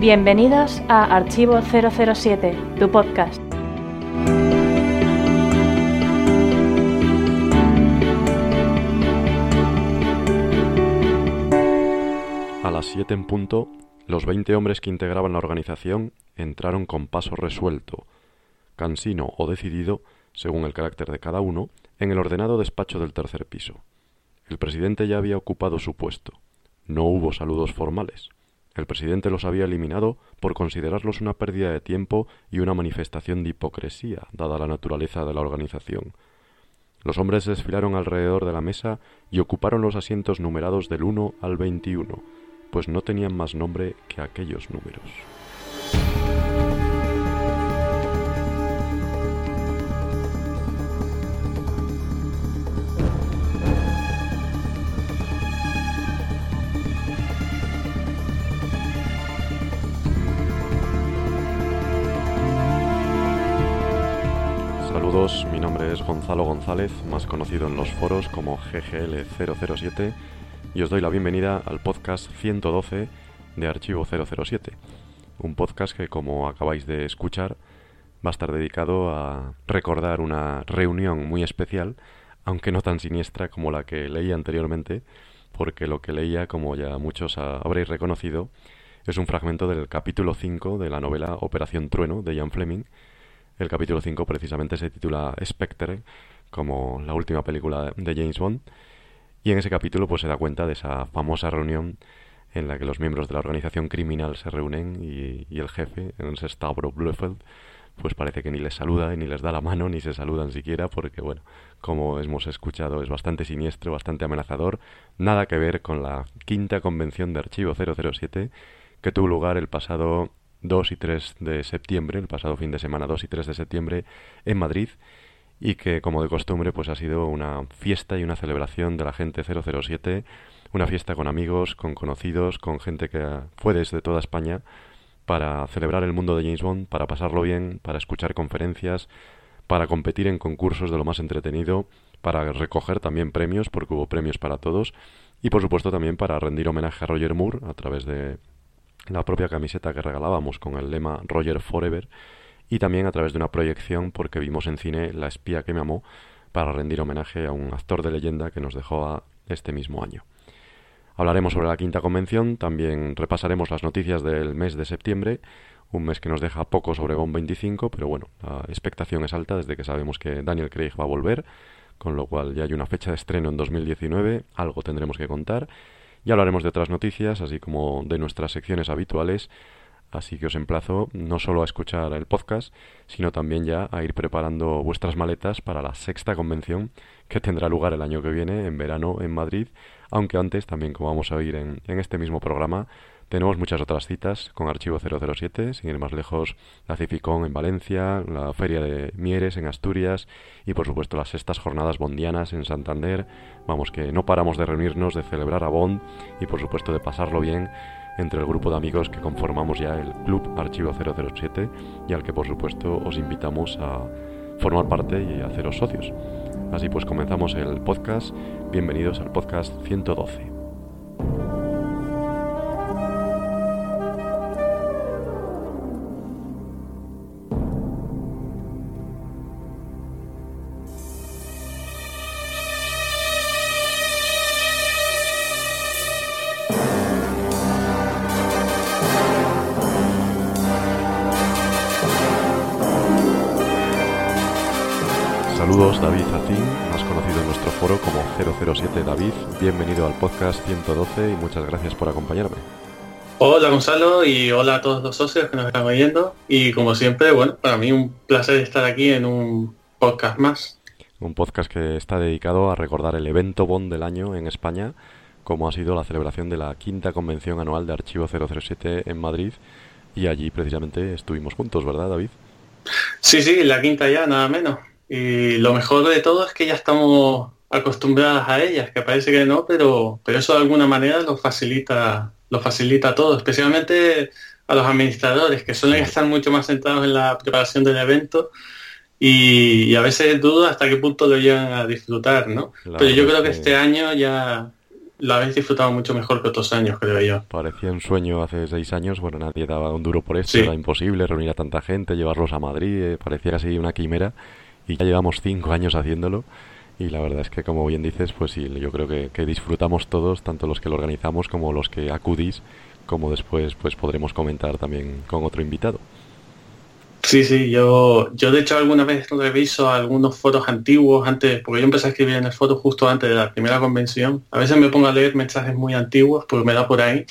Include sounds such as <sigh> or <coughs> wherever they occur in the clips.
Bienvenidos a Archivo 007, tu podcast. A las 7 en punto, los 20 hombres que integraban la organización entraron con paso resuelto, cansino o decidido, según el carácter de cada uno, en el ordenado despacho del tercer piso. El presidente ya había ocupado su puesto. No hubo saludos formales. El presidente los había eliminado por considerarlos una pérdida de tiempo y una manifestación de hipocresía, dada la naturaleza de la organización. Los hombres desfilaron alrededor de la mesa y ocuparon los asientos numerados del 1 al 21, pues no tenían más nombre que aquellos números. Gonzalo González, más conocido en los foros como GGL007, y os doy la bienvenida al podcast 112 de Archivo 007, un podcast que, como acabáis de escuchar, va a estar dedicado a recordar una reunión muy especial, aunque no tan siniestra como la que leí anteriormente, porque lo que leía, como ya muchos habréis reconocido, es un fragmento del capítulo 5 de la novela Operación Trueno de Ian Fleming, el capítulo 5 precisamente se titula Spectre, como la última película de James Bond. Y en ese capítulo pues se da cuenta de esa famosa reunión en la que los miembros de la organización criminal se reúnen y, el jefe, en ese Stavro Blufeld, pues parece que ni les saluda, ni les da la mano, ni se saludan siquiera, porque bueno, como hemos escuchado, es bastante siniestro, bastante amenazador, nada que ver con la quinta convención de archivo 007 que tuvo lugar el pasado 2 y 3 de septiembre, el pasado fin de semana 2 y 3 de septiembre en Madrid y que como de costumbre pues ha sido una fiesta y una celebración de la gente 007, una fiesta con amigos, con conocidos, con gente que fue desde toda España para celebrar el mundo de James Bond, para pasarlo bien, para escuchar conferencias, para competir en concursos de lo más entretenido, para recoger también premios, porque hubo premios para todos, y por supuesto también para rendir homenaje a Roger Moore a través de la propia camiseta que regalábamos con el lema Roger Forever y también a través de una proyección porque vimos en cine La espía que me amó para rendir homenaje a un actor de leyenda que nos dejó este mismo año. Hablaremos sobre la quinta convención, también repasaremos las noticias del mes de septiembre, un mes que nos deja poco sobre Bond 25, pero bueno, la expectación es alta desde que sabemos que Daniel Craig va a volver, con lo cual ya hay una fecha de estreno en 2019, algo tendremos que contar y hablaremos de otras noticias, así como de nuestras secciones habituales. Así que os emplazo no solo a escuchar el podcast, sino también ya a ir preparando vuestras maletas para la sexta convención que tendrá lugar el año que viene, en verano, en Madrid. Aunque antes, también como vamos a oír en, en este mismo programa, tenemos muchas otras citas con Archivo 007, sin ir más lejos, la Cificón en Valencia, la Feria de Mieres en Asturias y por supuesto las sextas jornadas bondianas en Santander. Vamos que no paramos de reunirnos, de celebrar a Bond y por supuesto de pasarlo bien entre el grupo de amigos que conformamos ya el Club Archivo 007 y al que por supuesto os invitamos a formar parte y a haceros socios. Así pues comenzamos el podcast. Bienvenidos al podcast 112. Podcast 112 y muchas gracias por acompañarme. Hola Gonzalo y hola a todos los socios que nos están oyendo. Y como siempre, bueno, para mí un placer estar aquí en un podcast más. Un podcast que está dedicado a recordar el evento Bond del año en España, como ha sido la celebración de la quinta convención anual de Archivo 007 en Madrid. Y allí precisamente estuvimos juntos, ¿verdad David? Sí, sí, la quinta ya, nada menos. Y lo mejor de todo es que ya estamos acostumbradas a ellas, que parece que no, pero, pero eso de alguna manera lo facilita, lo facilita todo, especialmente a los administradores, que suelen estar mucho más centrados en la preparación del evento y, a veces dudo hasta qué punto lo llegan a disfrutar, ¿no? pero yo creo que este año ya la habéis disfrutado mucho mejor que otros años, creo yo. Parecía un sueño hace seis años, bueno, nadie daba un duro por esto, era imposible reunir a tanta gente, llevarlos a Madrid, eh, parecía casi una quimera y ya llevamos cinco años haciéndolo y la verdad es que como bien dices, pues sí, yo creo que, disfrutamos todos, tanto los que lo organizamos como los que acudís, como después pues podremos comentar también con otro invitado. Sí, sí, yo, yo de hecho alguna vez reviso algunos fotos antiguos antes, porque yo empecé a escribir en el foro justo antes de la primera convención. A veces me pongo a leer mensajes muy antiguos, porque me da por ahí.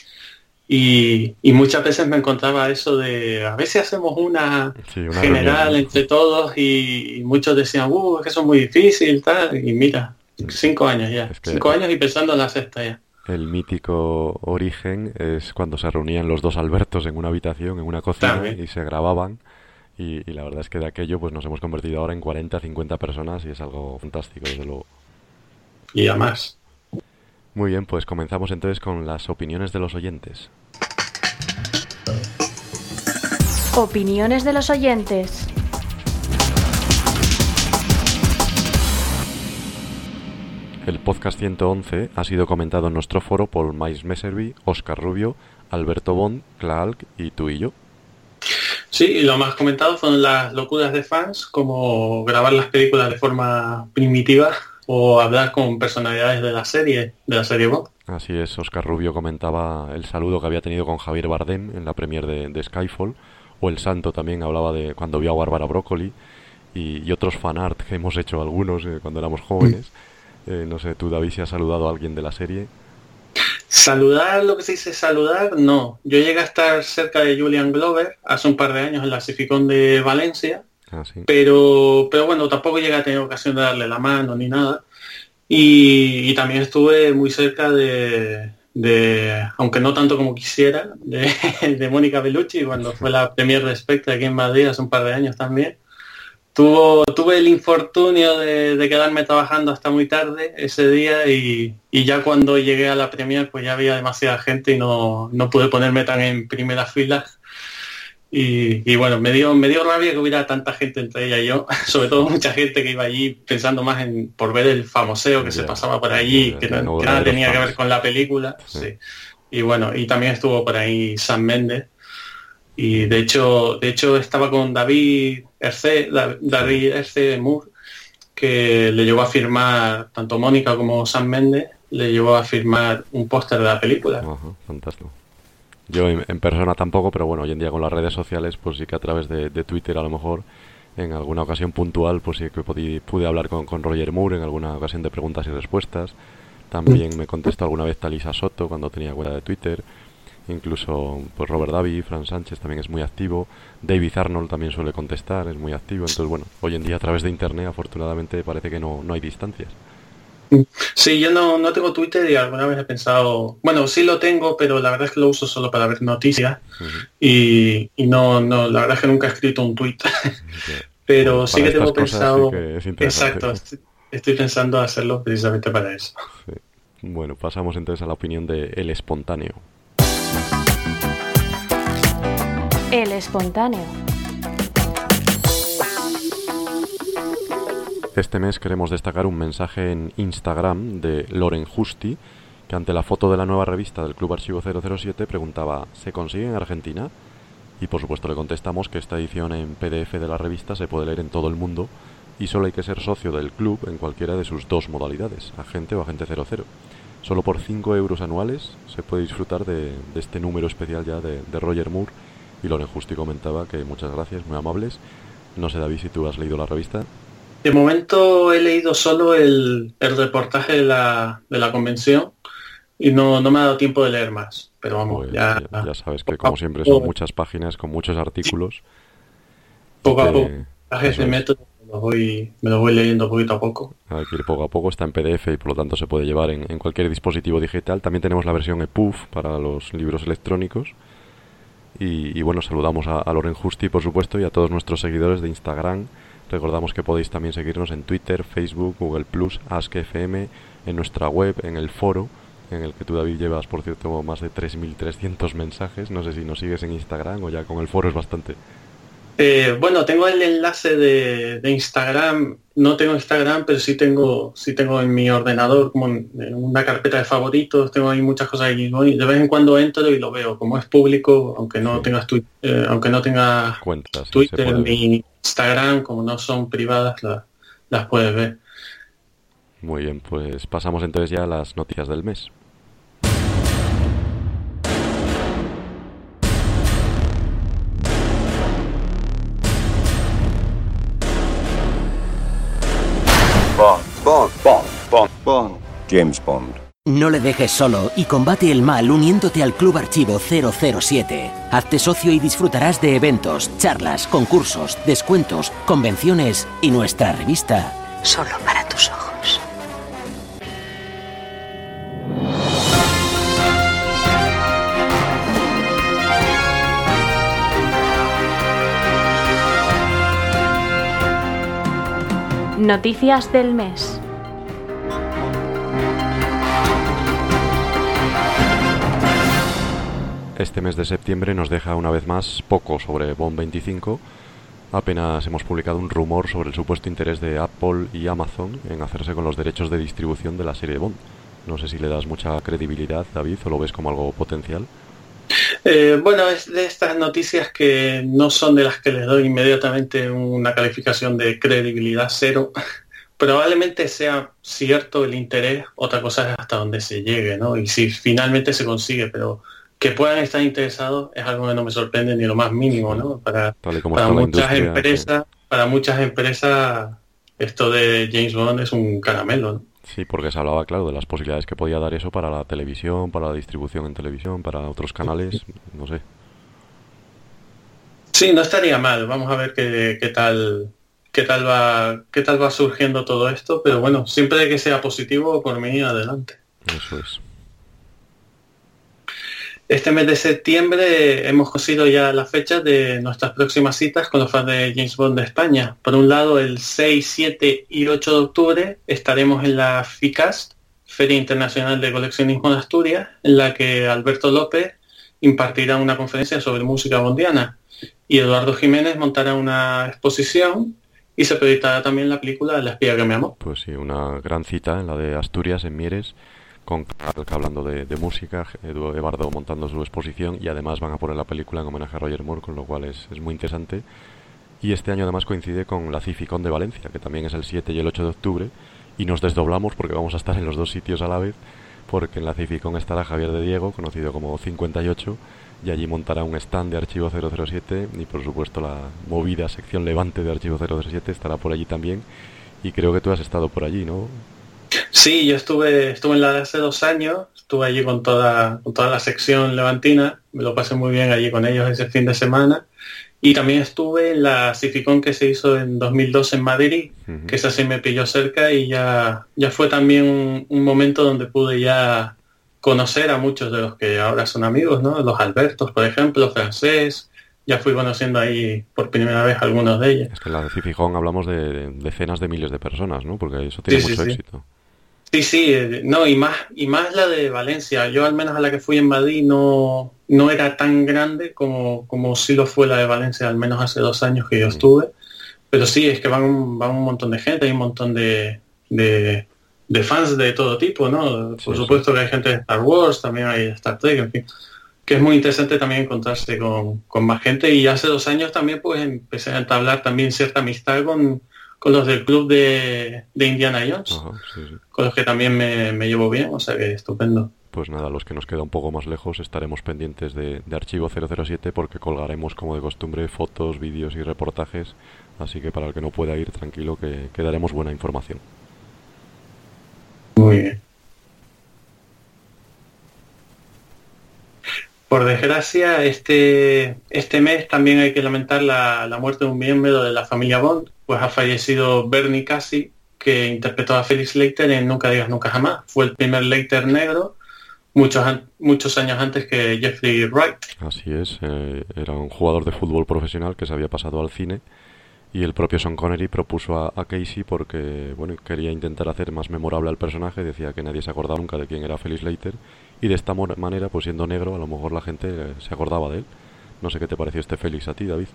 Y, muchas veces me encontraba eso de, a veces hacemos una, general entre todos y, muchos decían, uh, es que eso es muy difícil, tal. Y mira, cinco años ya, cinco años y pensando en la sexta ya. El mítico origen es cuando se reunían los dos Albertos en una habitación, en una cocina, y se grababan y, la verdad es que de aquello pues nos hemos convertido ahora en 40, 50 personas y es algo fantástico, desde luego. Y además. Muy bien, pues comenzamos entonces con las opiniones de los oyentes. Opiniones de los oyentes. El podcast 111 ha sido comentado en nuestro foro por Mais Messervy, Oscar Rubio, Alberto Bond, Clark y tú y yo. Sí, y lo más comentado fueron las locuras de fans, como grabar las películas de forma primitiva o hablar con personalidades de la serie, de la serie Bond. Así es, Oscar Rubio comentaba el saludo que había tenido con Javier Bardem en la premier de, Skyfall, o El Santo también hablaba de cuando vio a Bárbara Broccoli, y, otros fanart que hemos hecho algunos eh, cuando éramos jóvenes. Eh, no sé, tú David, si has saludado a alguien de la serie. Saludar, lo que se dice saludar, no. Yo llegué a estar cerca de Julian Glover hace un par de años en la Cificón de Valencia, ah, pero, pero bueno, tampoco llegué a tener ocasión de darle la mano ni nada. Y, también estuve muy cerca de, aunque no tanto como quisiera, <laughs> de, Mónica Bellucci cuando fue la premier de aquí en Madrid hace un par de años también tuve el infortunio de, quedarme trabajando hasta muy tarde ese día y, ya cuando llegué a la premier pues ya había demasiada gente y no, pude ponerme tan en primera fila. Y, bueno, me dio, me dio rabia que hubiera tanta gente entre ella y yo, <laughs> sobre todo mucha gente que iba allí pensando más en por ver el famoseo que se pasaba por allí, que, nada tenía que ver con la película. Y bueno, y también estuvo por ahí Sam Mendes y de hecho, de hecho estaba con David Erce, David Erce Moore, que le llevó a firmar, tanto Mónica como Sam Méndez, le llevó a firmar un póster de la película. fantástico. Yo en, persona tampoco, pero bueno, hoy en día con las redes sociales, pues sí que a través de, Twitter a lo mejor, en alguna ocasión puntual, pues sí que pude, hablar con, con, Roger Moore en alguna ocasión de preguntas y respuestas. También me contestó alguna vez Talisa Soto cuando tenía cuenta de Twitter incluso pues Robert Davi, Fran Sánchez también es muy activo, David Arnold también suele contestar, es muy activo, entonces bueno, hoy en día a través de internet afortunadamente parece que no, no hay distancias. Sí, yo no, no tengo Twitter y alguna vez he pensado, bueno, sí lo tengo, pero la verdad es que lo uso solo para ver noticias y, y, no, no, la verdad es que nunca he escrito un tweet, <laughs> pero sí que tengo pensado, exacto, estoy, pensando hacerlo precisamente para eso. Bueno, pasamos entonces a la opinión de El Espontáneo. El espontáneo. Este mes queremos destacar un mensaje en Instagram de Loren Justi, que ante la foto de la nueva revista del Club Archivo 007 preguntaba ¿Se consigue en Argentina? Y por supuesto le contestamos que esta edición en PDF de la revista se puede leer en todo el mundo y solo hay que ser socio del club en cualquiera de sus dos modalidades, agente o agente 00. Solo por 5 euros anuales se puede disfrutar de, este número especial ya de Roger Moore y Loren Justi comentaba que muchas gracias, muy amables. No sé, David, si tú has leído la revista. De momento he leído solo el, reportaje de la, de la convención y no, no me ha dado tiempo de leer más. Pero vamos, ya, ya, sabes que como siempre son muchas páginas con muchos artículos. Poco a poco. de método me lo, voy, me lo voy leyendo poquito a poco. Hay que ir poco a poco, está en PDF y por lo tanto se puede llevar en, en cualquier dispositivo digital. También tenemos la versión EPUB para los libros electrónicos y, bueno, saludamos a, Loren Justi, por supuesto, y a todos nuestros seguidores de Instagram. Recordamos que podéis también seguirnos en Twitter, Facebook, Google Plus, AskFM, en nuestra web, en el foro, en el que tú, David, llevas, por cierto, más de 3.300 mensajes. No sé si nos sigues en Instagram o ya con el foro es bastante. Eh, bueno, tengo el enlace de, Instagram. No tengo Instagram, pero sí tengo, sí tengo en mi ordenador como en, una carpeta de favoritos. Tengo ahí muchas cosas ahí. Y de vez en cuando entro y lo veo. Como es público, aunque no tengas eh, aunque no tenga Cuentas, Twitter ni Instagram, como no son privadas, las puedes ver. Muy bien, pues pasamos entonces ya a las noticias del mes. Bond. Bond. Bond. Bond. James Bond. No le dejes solo y combate el mal uniéndote al Club Archivo 007. Hazte socio y disfrutarás de eventos, charlas, concursos, descuentos, convenciones y nuestra revista. Solo para tus ojos. Noticias del mes. Este mes de septiembre nos deja una vez más poco sobre Bond 25. Apenas hemos publicado un rumor sobre el supuesto interés de Apple y Amazon en hacerse con los derechos de distribución de la serie Bond. No sé si le das mucha credibilidad, David, o lo ves como algo potencial. Eh, bueno, es de estas noticias que no son de las que les doy inmediatamente una calificación de credibilidad cero. <laughs> Probablemente sea cierto el interés, otra cosa es hasta donde se llegue, ¿no? Y si finalmente se consigue, pero que puedan estar interesados es algo que no me sorprende ni lo más mínimo, ¿no? Para, para muchas empresas, para muchas empresas esto de James Bond es un caramelo, ¿no? Sí, porque se hablaba, claro, de las posibilidades que podía dar eso para la televisión, para la distribución en televisión, para otros canales, no sé. Sí, no estaría mal. Vamos a ver qué, qué tal qué tal va qué tal va surgiendo todo esto, pero bueno, siempre que sea positivo por mí adelante. Eso es. Este mes de septiembre hemos cosido ya las fechas de nuestras próximas citas con los fans de James Bond de España. Por un lado, el 6, 7 y 8 de octubre estaremos en la FICAST, Feria Internacional de Coleccionismo de Asturias, en la que Alberto López impartirá una conferencia sobre música bondiana y Eduardo Jiménez montará una exposición y se proyectará también la película La espía que me amó. Pues sí, una gran cita en la de Asturias, en Mieres con hablando de, música, Eduardo montando su exposición y además van a poner la película en homenaje a Roger Moore, con lo cual es, muy interesante. Y este año además coincide con la Cificon de Valencia, que también es el 7 y el 8 de octubre, y nos desdoblamos porque vamos a estar en los dos sitios a la vez, porque en la Cificon estará Javier de Diego, conocido como 58, y allí montará un stand de Archivo 007 y por supuesto la movida sección Levante de Archivo 007 estará por allí también. Y creo que tú has estado por allí, ¿no? Sí, yo estuve, estuve en la de hace dos años, estuve allí con toda, con toda la sección levantina, me lo pasé muy bien allí con ellos ese fin de semana. Y también estuve en la Cificón que se hizo en 2002 en Madrid, que esa sí me pilló cerca y ya, ya fue también un, momento donde pude ya conocer a muchos de los que ahora son amigos, ¿no? Los Albertos, por ejemplo, francés, ya fui conociendo ahí por primera vez algunos de ellos. Es que en la de Cifijón hablamos de, decenas de miles de personas, ¿no? Porque eso tiene mucho éxito. Sí, sí, eh, no, y más, y más la de Valencia. Yo al menos a la que fui en Madrid no, no era tan grande como, como sí lo fue la de Valencia, al menos hace dos años que yo estuve. Pero sí, es que van, un, van un montón de gente, hay un montón de, de, fans de todo tipo, ¿no? Por supuesto que hay gente de Star Wars, también hay Star Trek, en fin. Que es muy interesante también encontrarse con, con más gente. Y hace dos años también pues empecé a entablar también cierta amistad con, con los del club de, Indiana Jones, con los que también me, llevo bien, o sea que estupendo. Pues nada, los que nos queda un poco más lejos estaremos pendientes de, de Archivo 007 porque colgaremos como de costumbre fotos, vídeos y reportajes, así que para el que no pueda ir tranquilo que, que daremos buena información. Muy bien. Por desgracia, este, este mes también hay que lamentar la, muerte de un miembro de la familia Bond, pues ha fallecido Bernie Cassie, que interpretó a Felix Leiter en Nunca digas nunca jamás. Fue el primer Leiter negro muchos, muchos años antes que Jeffrey Wright. Así es, eh, era un jugador de fútbol profesional que se había pasado al cine y el propio Sean Connery propuso a, Casey porque bueno quería intentar hacer más memorable al personaje, decía que nadie se acordaba nunca de quién era Felix Leiter y de esta manera, pues siendo negro, a lo mejor la gente se acordaba de él. No sé qué te pareció este Félix a ti, David.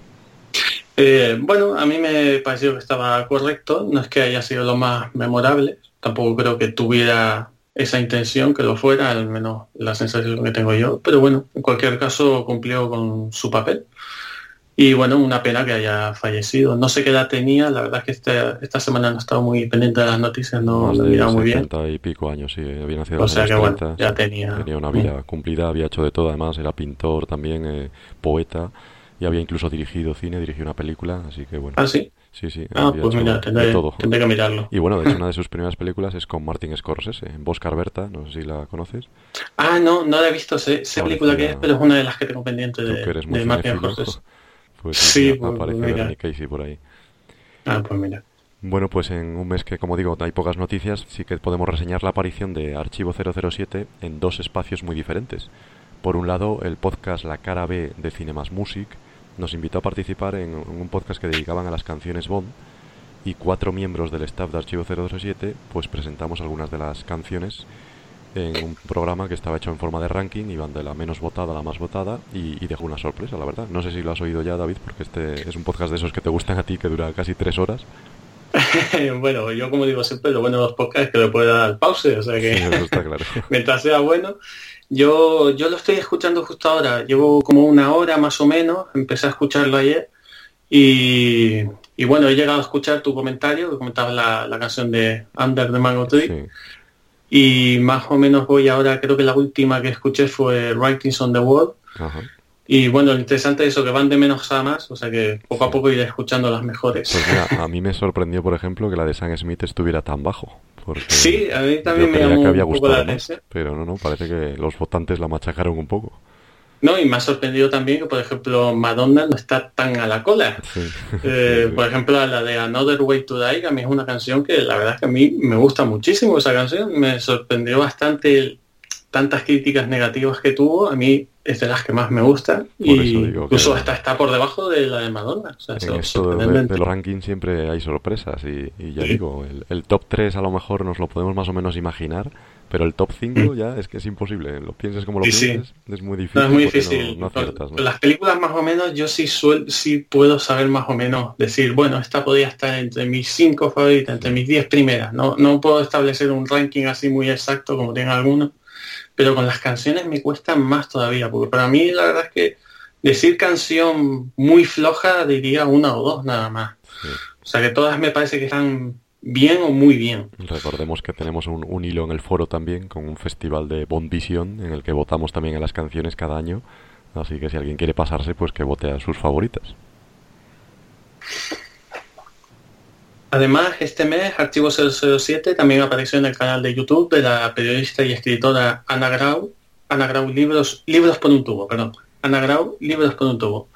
Eh, bueno, a mí me pareció que estaba correcto, no es que haya sido lo más memorable, tampoco creo que tuviera esa intención que lo fuera, al menos la sensación que tengo yo, pero bueno, en cualquier caso cumplió con su papel. Y bueno, una pena que haya fallecido. No sé qué edad tenía, la verdad es que esta semana no he estado muy pendiente de las noticias, no lo he mirado muy bien. 60 y pico años, sí, había nacido en O sea que bueno, 30, ya tenía- Tenía una vida cumplida, había hecho de todo, además era pintor también, eh, poeta, y había incluso dirigido cine, dirigió una película, así que bueno. Ah, sí. Sí, sí, Ah, pues mira, tendré, todo. tendré que mirarlo. Y bueno, de hecho una de <laughs> sus primeras películas es con Martin Scorsese, en Boscar Berta, no sé si la conoces. Ah, no, no la he visto, sé, sé película que es, pero es una de las que tengo pendiente de, eres de Martin Scorsese. <laughs> pues Sí, pues, aparece mira. Casey por ahí. Ah, pues mira. Bueno, pues en un mes que, como digo, hay pocas noticias, sí que podemos reseñar la aparición de Archivo 007 en dos espacios muy diferentes. Por un lado, el podcast La Cara B de Cinemas Music nos invitó a participar en un podcast que dedicaban a las canciones Bond y cuatro miembros del staff de Archivo 007 pues presentamos algunas de las canciones en un programa que estaba hecho en forma de ranking, iban de la menos votada a la más votada y, y dejó una sorpresa, la verdad. No sé si lo has oído ya, David, porque este es un podcast de esos que te gustan a ti, que dura casi tres horas. <laughs> bueno, yo como digo siempre, lo bueno de los podcasts es que le puede dar pause, o sea que Sí, eso está claro. <laughs> mientras sea bueno. Yo, yo lo estoy escuchando justo ahora, llevo como una hora más o menos, empecé a escucharlo ayer y, y bueno, he llegado a escuchar tu comentario, que comentabas la, la canción de Under the Mango Tree Sí. y más o menos voy ahora, creo que la última que escuché fue Writings on the Wall Ajá. y bueno, lo interesante es eso, que van de menos a más, o sea que poco a poco iré escuchando las mejores. Pues mira, a <laughs> mí me sorprendió, por ejemplo, que la de Sam Smith estuviera tan bajo. Porque Sí, a mí también me llamó que había un poco la gustado más, atención. pero no, no, parece que los votantes la machacaron un poco. No, y me ha sorprendido también que, por ejemplo, Madonna no está tan a la cola. <laughs> Sí. Eh, por ejemplo, la de Another Way to Die, que a mí es una canción que la verdad es que a mí me gusta muchísimo esa canción. Me sorprendió bastante el- tantas críticas negativas que tuvo. A mí es de las que más me gusta. Por Y incluso hasta está por debajo de la de Madonna. O sea, En esto de, de los rankings siempre hay sorpresas y, y ya Sí. digo, el, el top 3 a lo mejor nos lo podemos más o menos imaginar, pero el top 5 ya es que es imposible. Lo pienses como lo Mm. Sí, sí. pienses, es muy difícil. No, es muy difícil. No, no aciertas, Las películas más o menos yo sí suel, sí puedo saber más o menos decir, bueno, esta podría estar entre mis cinco favoritas, entre mis 10 primeras. No, no puedo establecer un ranking así muy exacto como tienen algunos, pero con las canciones me cuesta más todavía, porque para mí la verdad es que decir canción muy floja diría una o dos nada más. Sí. O sea que todas me parece que están bien o muy bien. Recordemos que tenemos un, un hilo en el foro también con un festival de Bond Vision en el que votamos también en las canciones cada año. Así que si alguien quiere pasarse, pues que vote a sus favoritas. Además, este mes Archivo 007 también apareció en el canal de YouTube de la periodista y escritora Ana Grau, Ana Grau Libros, Libros por un tubo, perdón. Ana Grau, Libros por un tubo.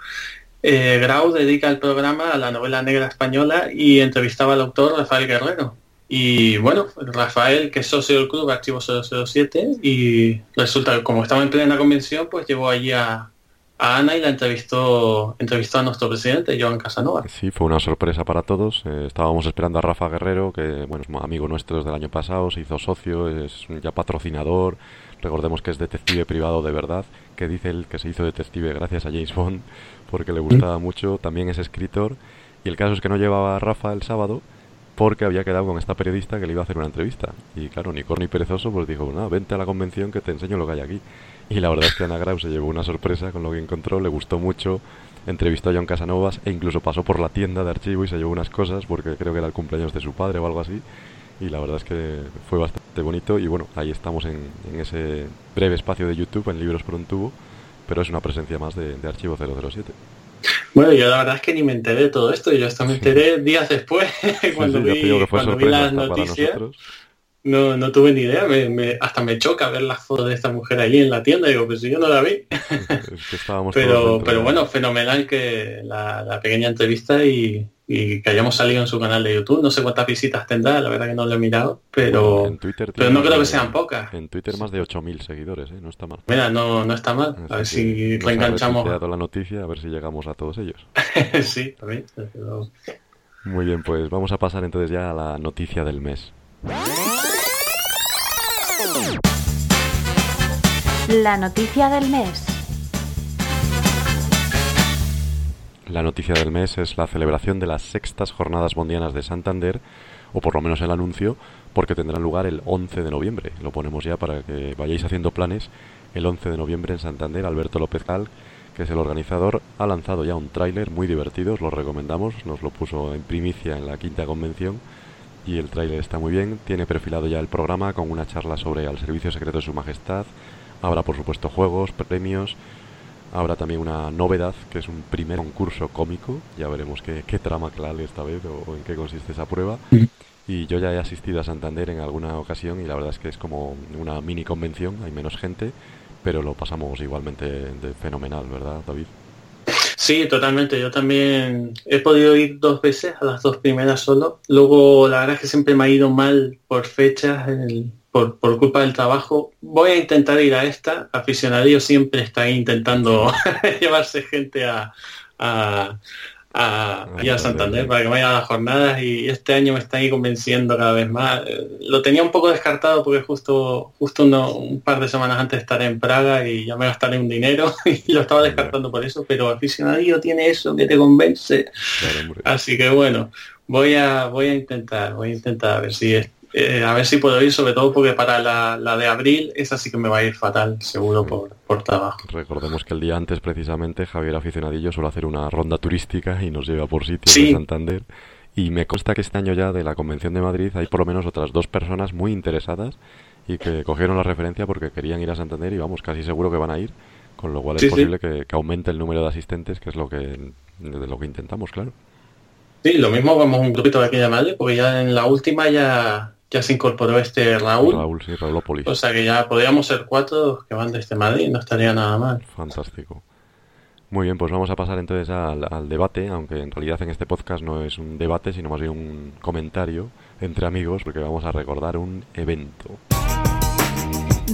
Eh, Grau dedica el programa a la novela negra española y entrevistaba al autor Rafael Guerrero. Y bueno, Rafael, que es socio del club Archivo 007, y resulta que como estaba en plena convención, pues llevó allí a, a Ana y la entrevistó, entrevistó a nuestro presidente, Joan Casanova. Sí, fue una sorpresa para todos. Eh, estábamos esperando a Rafa Guerrero, que bueno, es amigo nuestro desde el año pasado, se hizo socio, es ya patrocinador. Recordemos que es detective privado de verdad, que dice él que se hizo detective gracias a James Bond, porque le gustaba mucho. También es escritor. Y el caso es que no llevaba a Rafa el sábado porque había quedado con esta periodista que le iba a hacer una entrevista. Y claro, ni corno ni perezoso, pues dijo, no, vente a la convención que te enseño lo que hay aquí. Y la verdad es que Ana Grau se llevó una sorpresa con lo que encontró, le gustó mucho, entrevistó a John Casanovas e incluso pasó por la tienda de archivo y se llevó unas cosas porque creo que era el cumpleaños de su padre o algo así. Y la verdad es que fue bastante bonito y bueno, ahí estamos en, en ese breve espacio de YouTube, en Libros por un tubo, pero es una presencia más de, de Archivo 007. Bueno, yo la verdad es que ni me enteré de todo esto, yo hasta me enteré días después, <laughs> cuando Sí, sí, vi, cuando las para noticias, nosotros. No, no tuve ni idea, me, me- hasta me choca ver las fotos de esta mujer allí en la tienda, digo, pues si yo no la vi. Es que estábamos <laughs> Pero, pero bueno, fenomenal que la, la pequeña entrevista y, y que hayamos salido en su canal de YouTube, no sé cuántas visitas tendrá, la verdad que no lo he mirado, pero, Bueno, en Twitter pero no creo que sean pocas. En Twitter más de 8.000 seguidores, ¿eh? no está mal. Mira, no, no está mal, a ver si reenganchamos. la noticia, a ver si llegamos a todos ellos. <laughs> sí. Muy bien, pues vamos a pasar entonces ya a la noticia del mes. La noticia del mes. La noticia del mes es la celebración de las sextas jornadas mundianas de Santander, o por lo menos el anuncio, porque tendrán lugar el 11 de noviembre. Lo ponemos ya para que vayáis haciendo planes. El 11 de noviembre en Santander, Alberto López Cal, que es el organizador, ha lanzado ya un tráiler muy divertido, os lo recomendamos, nos lo puso en primicia en la quinta convención y el tráiler está muy bien, tiene perfilado ya el programa con una charla sobre el servicio secreto de su majestad, habrá por supuesto juegos, premios, Habrá también una novedad, que es un primer concurso cómico. Ya veremos qué, trama clave esta vez o, en qué consiste esa prueba. Y yo ya he asistido a Santander en alguna ocasión y la verdad es que es como una mini convención, hay menos gente, pero lo pasamos igualmente de fenomenal, ¿verdad, David? Sí, totalmente. Yo también he podido ir dos veces, a las dos primeras solo. Luego, la verdad es que siempre me ha ido mal por fechas. El, por, culpa del trabajo. Voy a intentar ir a esta. Aficionadillo siempre está intentando <laughs> llevarse gente a, a, a, a Santander para que vaya a las jornadas y este año me está ahí convenciendo cada vez más. Lo tenía un poco descartado porque justo justo un par de semanas antes estaré en Praga y ya me gastaré un dinero <laughs> y lo estaba descartando por eso, pero aficionadillo tiene eso que te convence. Así que bueno, voy a voy a intentar, voy a intentar a ver si es eh, a ver si puedo ir, sobre todo porque para la, de abril esa sí que me va a ir fatal, seguro, por, por trabajo. Recordemos que el día antes, precisamente, Javier Aficionadillo suele hacer una ronda turística y nos lleva por sitios de Santander. Y me consta que este año ya de la Convención de Madrid hay por lo menos otras dos personas muy interesadas y que cogieron la referencia porque querían ir a Santander y vamos, casi seguro que van a ir, con lo cual es posible que, que, aumente el número de asistentes, que es lo que, de lo que intentamos, claro. Sí, lo mismo vamos un grupito de aquí de Madrid, porque ya en la última ya ya se incorporó este Raúl. Raúl, sí, Raulópolis. O sea que ya podríamos ser cuatro que van desde Madrid, no estaría nada mal. Fantástico. Muy bien, pues vamos a pasar entonces al, debate, aunque en realidad en este podcast no es un debate, sino más bien un comentario entre amigos, porque vamos a recordar un evento.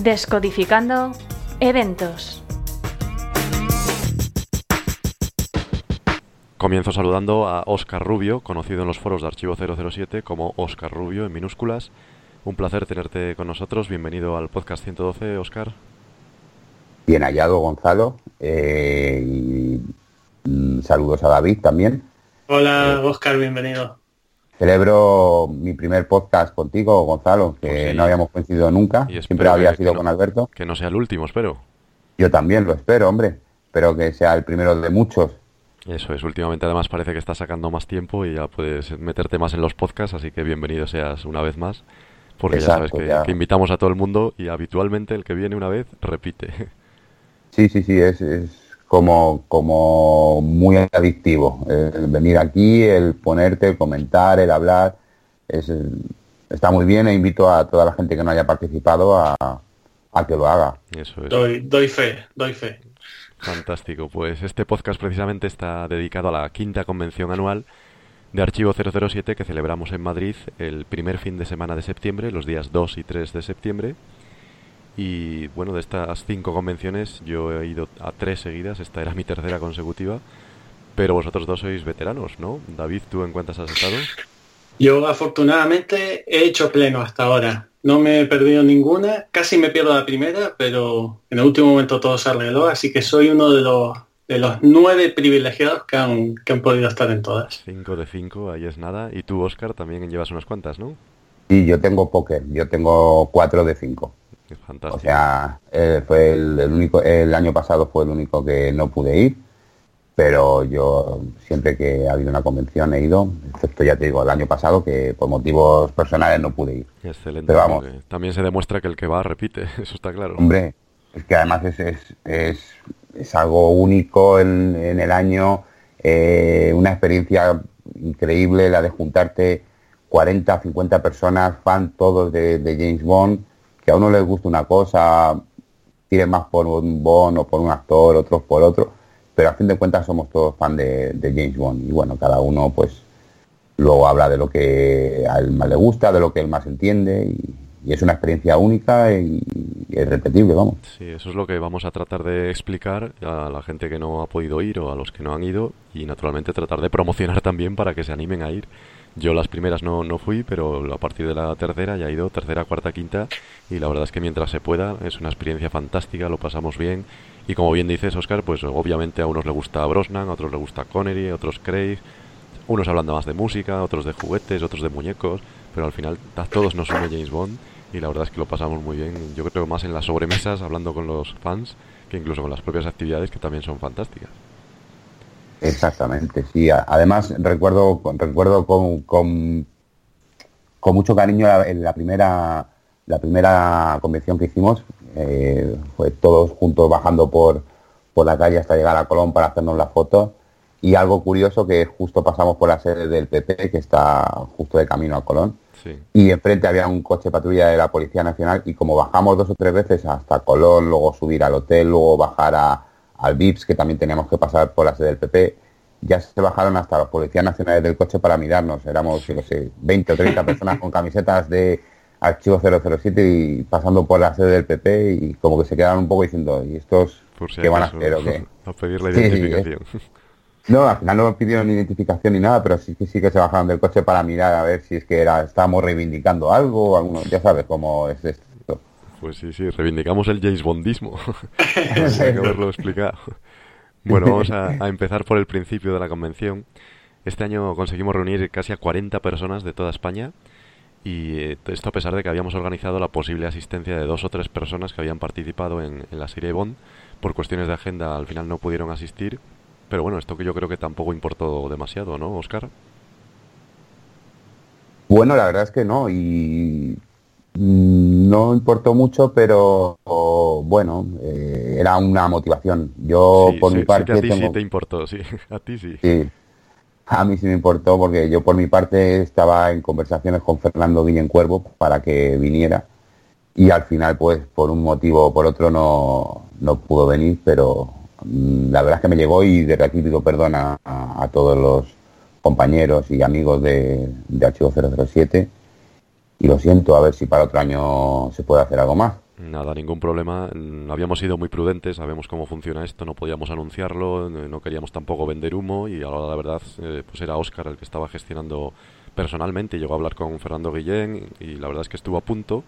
Descodificando eventos. Comienzo saludando a Oscar Rubio, conocido en los foros de Archivo 007 como Oscar Rubio en minúsculas. Un placer tenerte con nosotros. Bienvenido al podcast 112, Oscar. Bien hallado, Gonzalo. Eh, y, mm, saludos a David también. Hola, Oscar, bienvenido. Celebro mi primer podcast contigo, Gonzalo, que pues no habíamos coincidido nunca. Siempre había sido con Alberto. Que no sea el último, espero. Yo también lo espero, hombre. Espero que sea el primero de muchos. Eso es, últimamente además parece que estás sacando más tiempo y ya puedes meterte más en los podcasts, así que bienvenido seas una vez más, porque ya sabes que, invitamos a todo el mundo y habitualmente el que viene una vez repite. Sí, sí, sí, es, como, como muy adictivo. El venir aquí, el ponerte, el comentar, el hablar, es, está muy bien e invito a toda la gente que no haya participado a, a que lo haga. Eso es. Doy, doy fe, doy fe. Fantástico. Pues este podcast precisamente está dedicado a la quinta convención anual de Archivo 007 que celebramos en Madrid el primer fin de semana de septiembre, los días 2 y 3 de septiembre. Y bueno, de estas cinco convenciones yo he ido a tres seguidas, esta era mi tercera consecutiva, pero vosotros dos sois veteranos, ¿no? David, ¿tú en cuántas has estado? Yo afortunadamente he hecho pleno hasta ahora. No me he perdido ninguna, casi me pierdo la primera, pero en el último momento todo se arregló, así que soy uno de los de los nueve privilegiados que han, que han podido estar en todas. Cinco de cinco, ahí es nada. Y tú, Oscar, también llevas unas cuantas, ¿no? Sí, yo tengo póker, yo tengo cuatro de cinco. Fantástico. O sea, eh, fue el, único, el año pasado fue el único que no pude ir pero yo siempre que ha habido una convención he ido, excepto ya te digo el año pasado que por motivos personales no pude ir. Excelente. Pero vamos, también se demuestra que el que va repite, <laughs> eso está claro. Hombre, es que además es, es, es, algo único en, el año, eh, una experiencia increíble la de juntarte 40, 50 personas, fan todos de, de James Bond, que a uno les gusta una cosa, tiren más por un Bond o por un actor, otros por otro pero a fin de cuentas somos todos fan de, James Bond y bueno, cada uno pues luego habla de lo que a él más le gusta, de lo que él más entiende y, es una experiencia única y, es repetible, vamos. Sí, eso es lo que vamos a tratar de explicar a la gente que no ha podido ir o a los que no han ido y naturalmente tratar de promocionar también para que se animen a ir. Yo las primeras no, no fui, pero a partir de la tercera ya he ido, tercera, cuarta, quinta, y la verdad es que mientras se pueda es una experiencia fantástica, lo pasamos bien Y como bien dices, Oscar, pues obviamente a unos le gusta Brosnan, a otros le gusta Connery, a otros Craig, unos hablando más de música, otros de juguetes, otros de muñecos, pero al final todos nos une James Bond y la verdad es que lo pasamos muy bien. Yo creo más en las sobremesas, hablando con los fans, que incluso con las propias actividades que también son fantásticas. Exactamente, sí. Además, recuerdo, recuerdo con, con, mucho cariño la, primera la primera convención que hicimos. Eh, fue todos juntos bajando por, por la calle hasta llegar a Colón para hacernos la foto. Y algo curioso que justo pasamos por la sede del PP, que está justo de camino a Colón. Y enfrente había un coche patrulla de la Policía Nacional y como bajamos dos o tres veces hasta Colón, luego subir al hotel, luego bajar a, al VIPS, que también teníamos que pasar por la sede del PP, ya se bajaron hasta las policías nacionales del coche para mirarnos. Éramos, yo sé, 20 o 30 personas con camisetas de archivo 007 y pasando por la sede del PP y como que se quedaron un poco diciendo, ¿y estos qué van a hacer o qué? <laughs> A pedir la identificación. <laughs> no, al final no pidieron identificación ni nada, pero sí, sí que se bajaron del coche para mirar a ver si es que era, estábamos reivindicando algo, alguno, ya sabes cómo es esto. Pues sí, sí, reivindicamos el James Bondismo. <laughs> Hay que haberlo explicado. Bueno, vamos a, empezar por el principio de la convención. Este año conseguimos reunir casi a 40 personas de toda España y eh, esto a pesar de que habíamos organizado la posible asistencia de dos o tres personas que habían participado en, la serie Bond. Por cuestiones de agenda al final no pudieron asistir, pero bueno, esto que yo creo que tampoco importó demasiado, ¿no, Oscar? Bueno, la verdad es que no, y no importó mucho, pero bueno, eh, era una motivación. Yo por mi parte... a ti sí te importó, sí, <laughs> a ti sí. Sí, a mí sí me importó porque yo por mi parte estaba en conversaciones con Fernando Guillén Cuervo para que viniera y al final pues por un motivo o por otro no, no pudo venir, pero mm, la verdad es que me llegó y de aquí pido perdón a, todos los compañeros y amigos de, de Archivo 007 y lo siento, a ver si para otro año se puede hacer algo más. Nada, ningún problema. Mm, habíamos sido muy prudentes, sabemos cómo funciona esto, no podíamos anunciarlo, no queríamos tampoco vender humo y ahora la verdad eh, pues era Óscar el que estaba gestionando personalmente. Llegó a hablar con Fernando Guillén y la verdad es que estuvo a punto,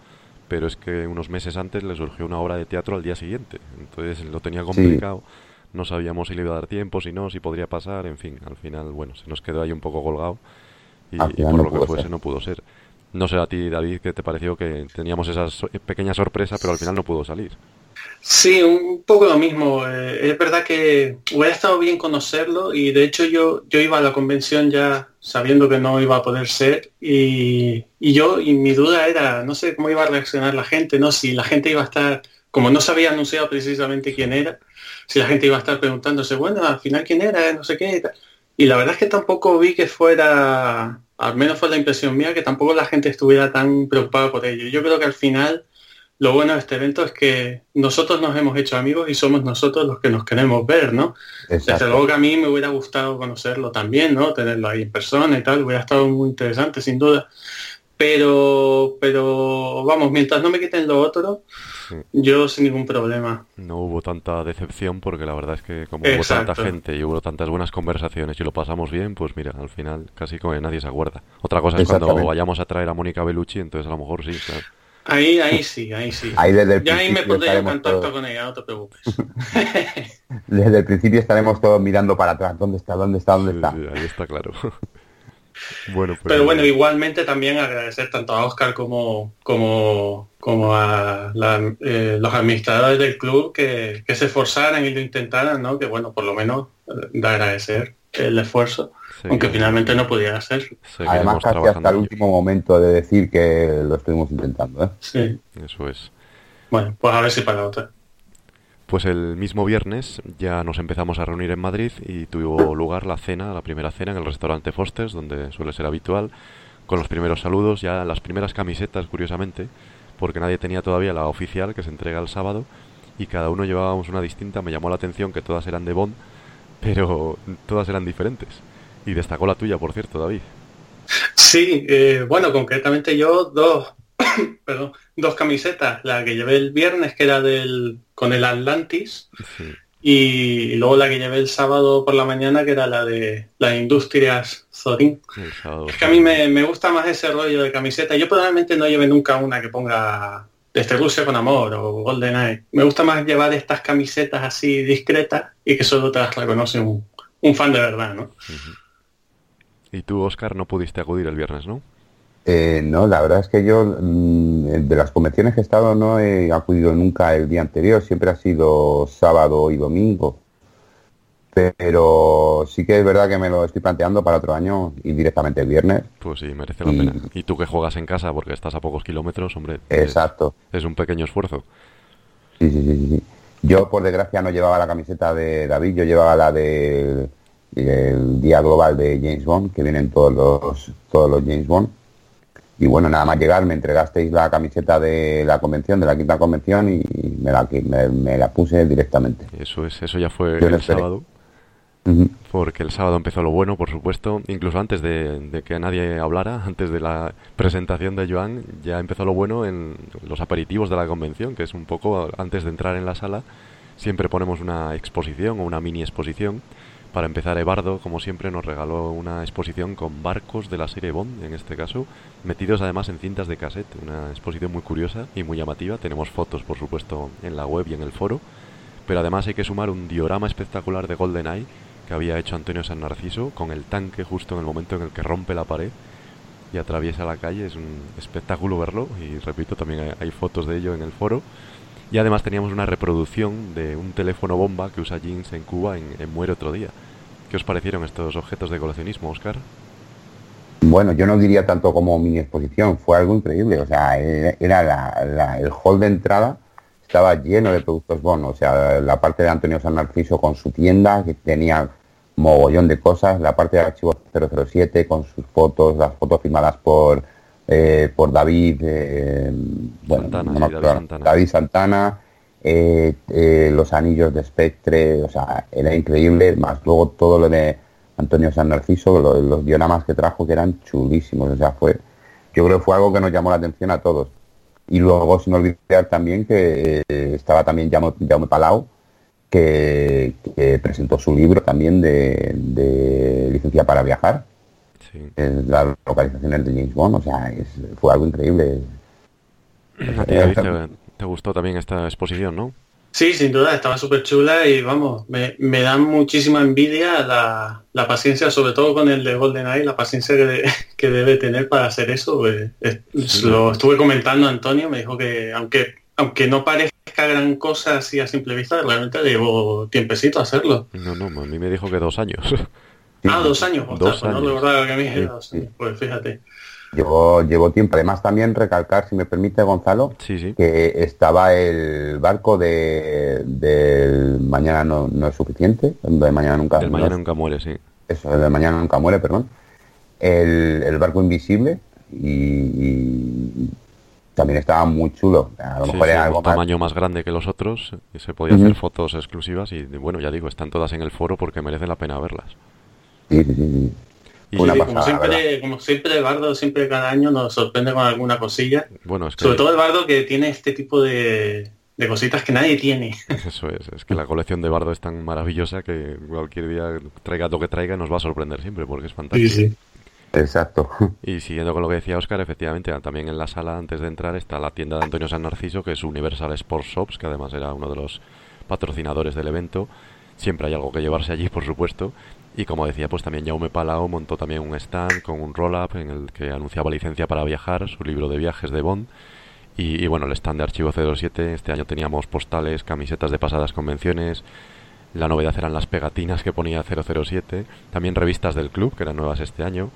pero es que unos meses antes le surgió una obra de teatro al día siguiente. Entonces lo tenía complicado. No sabíamos si le iba a dar tiempo, si no, si podría pasar, en fin, al final, bueno, se nos quedó ahí un poco colgado y, por lo que fuese no pudo ser. No sé a ti, David, ¿qué te pareció que teníamos esa pequeña sorpresa, pero al final no pudo salir? Sí, un poco lo mismo. Eh, es verdad que hubiera estado bien conocerlo y de hecho yo, yo iba a la convención ya sabiendo que no iba a poder ser y, yo, y mi duda era, no sé cómo iba a reaccionar la gente, ¿no? Si la gente iba a estar, como no se había anunciado precisamente quién era, si la gente iba a estar preguntándose, bueno, al final quién era, no sé qué. Y la verdad es que tampoco vi que fuera al menos fue la impresión mía, que tampoco la gente estuviera tan preocupada por ello. Yo creo que al final lo bueno de este evento es que nosotros nos hemos hecho amigos y somos nosotros los que nos queremos ver, ¿no? Desde luego que a mí me hubiera gustado conocerlo también, ¿no? Tenerlo ahí en persona y tal, hubiera estado muy interesante, sin duda. Pero, pero vamos, mientras no me quiten lo otro, yo sin ningún problema. No hubo tanta decepción porque la verdad es que como hubo tanta gente y hubo tantas buenas conversaciones y lo pasamos bien, pues mira, al final casi como que nadie se acuerda. Otra cosa es cuando vayamos a traer a Mónica Bellucci, entonces a lo mejor sí, claro. Ahí, ahí sí, ahí sí. Ahí desde ya ahí me pondré en contacto con ella, no te preocupes. <laughs> desde el principio estaremos todos mirando para atrás. ¿Dónde está? ¿Dónde está? ¿Dónde está? ahí está claro. Bueno, pues Pero bueno, igualmente también agradecer tanto a Oscar como, como, como a eh, los administradores del club que, se esforzaran y lo intentaran, ¿no? Que bueno, por lo menos eh, da agradecer el esfuerzo, aunque finalmente no pudiera hacer. Además casi hasta el último momento de decir que lo estuvimos intentando, ¿eh? Sí. Eso es. Bueno, pues a ver si para otra. Pues el mismo viernes ya nos empezamos a reunir en Madrid y tuvo lugar la cena, la primera cena en el restaurante Foster's, donde suele ser habitual, con los primeros saludos, ya las primeras camisetas, curiosamente, porque nadie tenía todavía la oficial que se entrega el sábado y cada uno llevábamos una distinta. Me llamó la atención que todas eran de Bond, <laughs> pero todas eran diferentes. Y destacó la tuya, por cierto, David. Sí, eh, bueno, concretamente yo dos, <coughs> perdón, dos camisetas. La que llevé el viernes, que era del con el Atlantis, y, luego la que llevé el sábado por la mañana, que era la de las Industrias Zorin. Es que a mí me, gusta más ese rollo de camiseta. Yo probablemente no lleve nunca una que ponga desde Rusia con Amor o GoldenEye. Me gusta más llevar estas camisetas así discretas y que solo te las reconoce un, un fan de verdad, ¿no? Y tú, Oscar, no pudiste acudir el viernes, ¿no? Eh, no, la verdad es que yo mm, de las convenciones que he estado no he acudido nunca el día anterior, siempre ha sido sábado y domingo. Pero sí que es verdad que me lo estoy planteando para otro año y directamente el viernes. Pues sí, merece la pena. Y tú que juegas en casa porque estás a pocos kilómetros, hombre, Exacto. Es, es un pequeño esfuerzo. Sí, sí, sí, sí. Yo por desgracia no llevaba la camiseta de David, yo llevaba la del el Día Global de James Bond, que vienen todos los, todos los James Bond. Y bueno, nada más llegar me entregasteis la camiseta de la convención, de la quinta convención, y me la, me, me la puse directamente. Eso es, eso ya fue Yo el sábado. Porque el sábado empezó lo bueno, por supuesto, incluso antes de, de que nadie hablara, antes de la presentación de Joan, ya empezó lo bueno en los aperitivos de la convención, que es un poco antes de entrar en la sala, siempre ponemos una exposición o una mini exposición. Para empezar, Ebardo, como siempre, nos regaló una exposición con barcos de la serie Bond, en este caso, metidos además en cintas de cassette, una exposición muy curiosa y muy llamativa. Tenemos fotos, por supuesto, en la web y en el foro, pero además hay que sumar un diorama espectacular de GoldenEye que había hecho Antonio San Narciso con el tanque justo en el momento en el que rompe la pared y atraviesa la calle. Es un espectáculo verlo y repito, también hay, fotos de ello en el foro. Y además teníamos una reproducción de un teléfono bomba que usa Jeans en Cuba en, Muere otro día. ¿Qué os parecieron estos objetos de coleccionismo, Oscar? Bueno, yo no diría tanto como mini exposición, fue algo increíble. O sea, era la- el hall de entrada estaba lleno de productos Bond. O sea, la parte de Antonio San Narciso con su tienda, que tenía mogollón de cosas, la parte de archivo 007 con sus fotos, las fotos firmadas por eh, por David, eh, bueno, Santana, no David Santana. David Santana, eh, los anillos de Spectre, o sea, era increíble, más luego todo lo de Antonio San Narciso, lo- los dioramas que trajo que eran chulísimos, o sea, fue, yo creo que fue algo que nos llamó la atención a todos. Y luego, sin olvidar también que estaba también Jaume, Jaume Palau, que, que presentó su libro también de, de Licencia para Viajar, Sí. es las localizaciones de James Bond, o sea, es- fue algo increíble. A ti, David, te, te gustó también esta exposición, ¿no? Sí, sin duda, estaba súper chula y vamos, me, me da muchísima envidia la, la paciencia, sobre todo con el de GoldenEye, la paciencia que, de- <laughs> que debe tener para hacer eso. pues, es- Sí. Lo estuve comentando a Antonio, me dijo que aunque aunque no parezca gran cosa así a simple vista, realmente llevo tiempecito a hacerlo. No, no, a mí me dijo que dos años. <laughs> Sí, ah, dos años, ostras, Dos pues no años. recordaba que a mí era Sí, dos sí. años. Pues fíjate. Llevo, llevo tiempo. Además también recalcar, si me permite Gonzalo, Sí, sí. que estaba el barco de del mañana no, no es suficiente, el de mañana nunca, El mañana nunca muere, sí. eso, el de mañana nunca muere, perdón. El, el barco invisible y, y también estaba muy chulo. A lo Sí, mejor sí, era un algo más. tamaño más grande que los otros y se podía hacer fotos exclusivas y bueno, ya digo, están todas en el foro porque merece la pena verlas. Sí, sí, sí, sí. Y Una Sí, pasada, como siempre, como siempre Bardo siempre cada año nos sorprende con alguna cosilla. bueno, es que Sobre todo el Bardo que tiene este tipo de, de cositas que nadie tiene. eso es, es que la colección de Bardo es tan maravillosa que cualquier día traiga lo que traiga nos va a sorprender siempre porque es fantástico. Exacto. Y siguiendo con lo que decía Oscar, efectivamente, también en la sala antes de entrar está la tienda de Antonio San Narciso, que es Universal Sports Shops, que además era uno de los patrocinadores del evento. Siempre hay algo que llevarse allí, por supuesto. Y como decía, pues también Jaume Palao montó también un stand con un roll-up en el que anunciaba licencia para viajar, su libro de viajes de Bond. Y, bueno, el stand de Archivo 07, este año teníamos postales, camisetas de pasadas convenciones. La novedad eran las pegatinas que ponía 007, también revistas del club, que eran nuevas este año.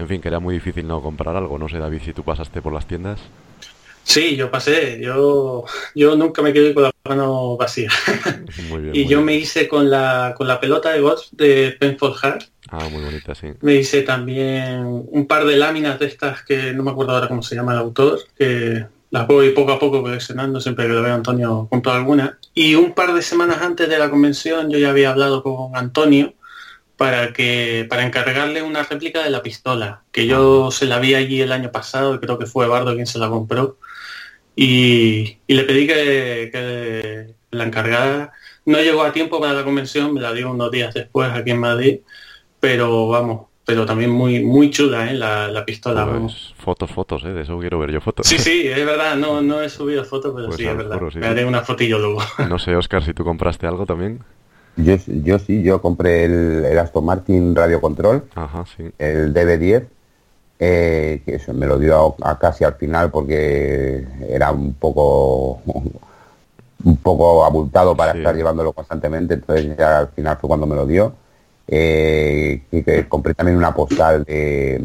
En fin, que era muy difícil no comprar algo. No sé, David, si tú pasaste por las tiendas. Sí, yo pasé, yo, yo nunca me quedé con la mano vacía. <laughs> Muy bien. Y muy yo bien. me hice con la, con la pelota de golf de Penfold Hart. Ah, muy bonita, sí. Me hice también un par de láminas de estas que no me acuerdo ahora cómo se llama el autor, que las voy poco a poco coleccionando, siempre que lo veo a Antonio compro alguna. Y un par de semanas antes de la convención yo ya había hablado con Antonio para que para encargarle una réplica de la pistola, que yo se la vi allí el año pasado, y creo que fue Bardo quien se la compró. Y, y le pedí que, que la encargara. No llegó a tiempo para la convención, me la dio unos días después aquí en Madrid, pero vamos, pero también muy muy chula, ¿eh? La, la pistola. Pues, vamos. fotos, fotos, ¿eh? De eso quiero ver yo fotos. Sí, sí, <laughs> es verdad, no, no he subido fotos, pero Pues sí, es verdad. sí, Me sí. haré una fotillo luego. <laughs> No sé, Oscar, si tú compraste algo también. Yo, yo sí, yo compré el, el Aston Martin Radio Control, Ajá, sí. el DB10, eh, que eso me lo dio a, a casi al final porque era un poco <laughs> un poco abultado para Sí. estar llevándolo constantemente, entonces ya al final fue cuando me lo dio. Eh, y que compré también una postal de,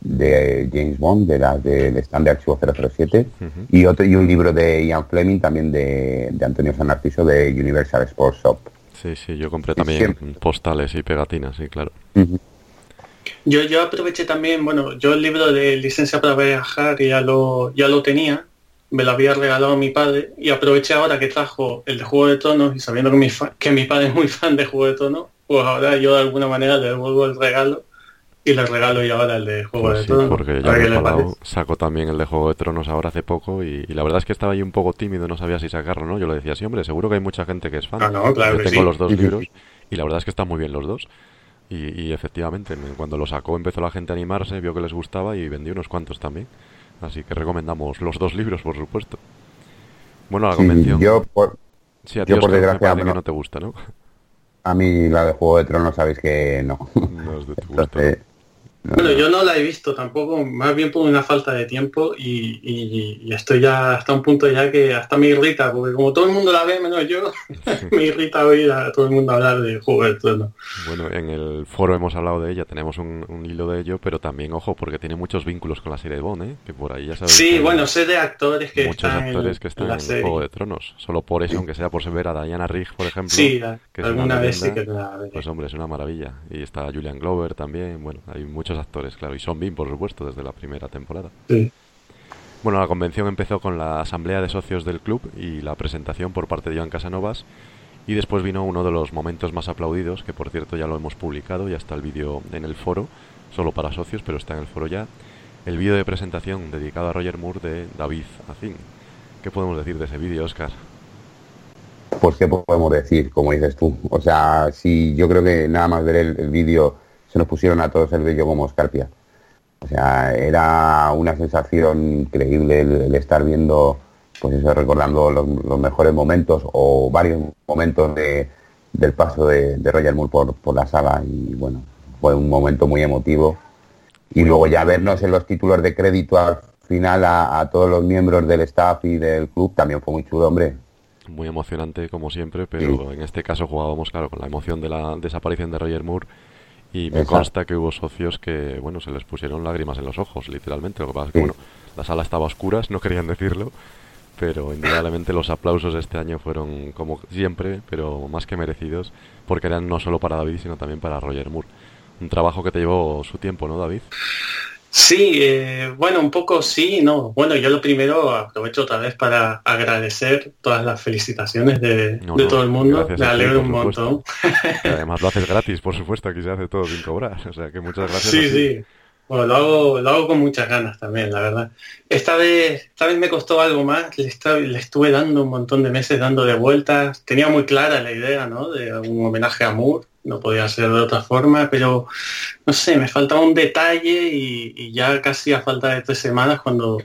de James Bond, de las del stand de archivo 007, Ujú. y otro y un libro de Ian Fleming también de, de Antonio San Narciso de Universal Sports Shop. Sí, sí, yo compré también siempre. postales y pegatinas, sí, claro. Yo, yo aproveché también, bueno, yo el libro de licencia para viajar ya lo, ya lo tenía, me lo había regalado mi padre y aproveché ahora que trajo el de Juego de Tronos y sabiendo que mi, fa- que mi padre es muy fan de Juego de Tronos, pues ahora yo de alguna manera le devuelvo el regalo y le regalo yo ahora el de Juego Pues de sí, Tronos. porque a me parece. sacó también el de Juego de Tronos ahora hace poco y, y la verdad es que estaba ahí un poco tímido, no sabía si sacarlo, ¿no? Yo le decía, sí, hombre, seguro que hay mucha gente que es fan. Ah, no, claro Yo que tengo sí. los dos <laughs> libros y la verdad es que están muy bien los dos. Y, y efectivamente, me- cuando lo sacó empezó la gente a animarse, vio que les gustaba y vendió unos cuantos también. Así que recomendamos los dos libros, por supuesto. Bueno, la Sí, convención. yo, por, sí, a yo, por me que no- te gusta, ¿no? a mí la de Juego de Tronos sabéis que no. No es de tu gusto. Entonces, Bueno, no. yo no la he visto tampoco, más bien por una falta de tiempo y, y- y estoy ya hasta un punto ya que hasta me irrita, porque como todo el mundo la ve menos yo, <laughs> me irrita oír a todo el mundo hablar de Juego de Tronos. Bueno, en el foro hemos hablado de ella, tenemos un, un hilo de ello, pero también, ojo, porque tiene muchos vínculos con la serie de Bond, ¿eh? Que por ahí ya sabéis. Sí, bueno, sé de actores que muchos están actores en, que están en la en serie. Juego de Tronos. Solo por eso, aunque sea por ver a Diana Rigg, por ejemplo. Sí, que alguna vez sí leyenda, que la veré. Pues hombre, es una maravilla. Y está Julian Glover también, bueno, hay muchos actores, claro. Y Son Bean, por supuesto, desde la primera temporada. Sí. Bueno, la convención empezó con la asamblea de socios del club y la presentación por parte de Joan Casanovas. Y después vino uno de los momentos más aplaudidos, que por cierto ya lo hemos publicado, ya está el vídeo en el foro, solo para socios, pero está en el foro ya. El vídeo de presentación dedicado a Roger Moore de David Azin. ¿Qué podemos decir de ese vídeo, Oscar? Pues qué podemos decir, como dices tú. O sea, sí, yo creo que nada más ver el, el vídeo se nos pusieron a todos el vello como escarpia. O sea, era una sensación increíble el, el estar viendo, pues eso, recordando los, los mejores momentos o varios momentos de, del paso de, de Roger Moore por, por la sala y bueno, fue un momento muy emotivo. Y luego ya vernos en los títulos de crédito al final a, a todos los miembros del staff y del club también fue muy chulo, hombre. Muy emocionante, como siempre, pero en este caso jugábamos, claro, con la emoción de la desaparición de Roger Moore. Y me Exacto. consta que hubo socios que, bueno, se les pusieron lágrimas en los ojos, literalmente. Lo que pasa es que, bueno, la sala estaba a oscuras, no querían decirlo, pero indudablemente los aplausos este año fueron, como siempre, pero más que merecidos, porque eran no solo para David, sino también para Roger Moore. Un trabajo que te llevó su tiempo, ¿no, David? Sí, eh, bueno, un poco sí, no. Bueno, yo lo primero aprovecho otra vez para agradecer todas las felicitaciones de, No, de no, todo el mundo. gracias Me ti, alegro un supuesto. montón. <laughs> Y además lo haces gratis, por supuesto, aquí se hace todo sin cobrar. O sea que muchas gracias. Sí, sí. Bueno, lo hago, lo hago con muchas ganas también, la verdad. Esta vez, esta vez me costó algo más, le, esta- le estuve dando un montón de meses dándole vueltas. Tenía muy clara la idea, ¿no? De un homenaje a Moore, no podía ser de otra forma, pero no sé, me faltaba un detalle y, y ya casi a falta de tres semanas cuando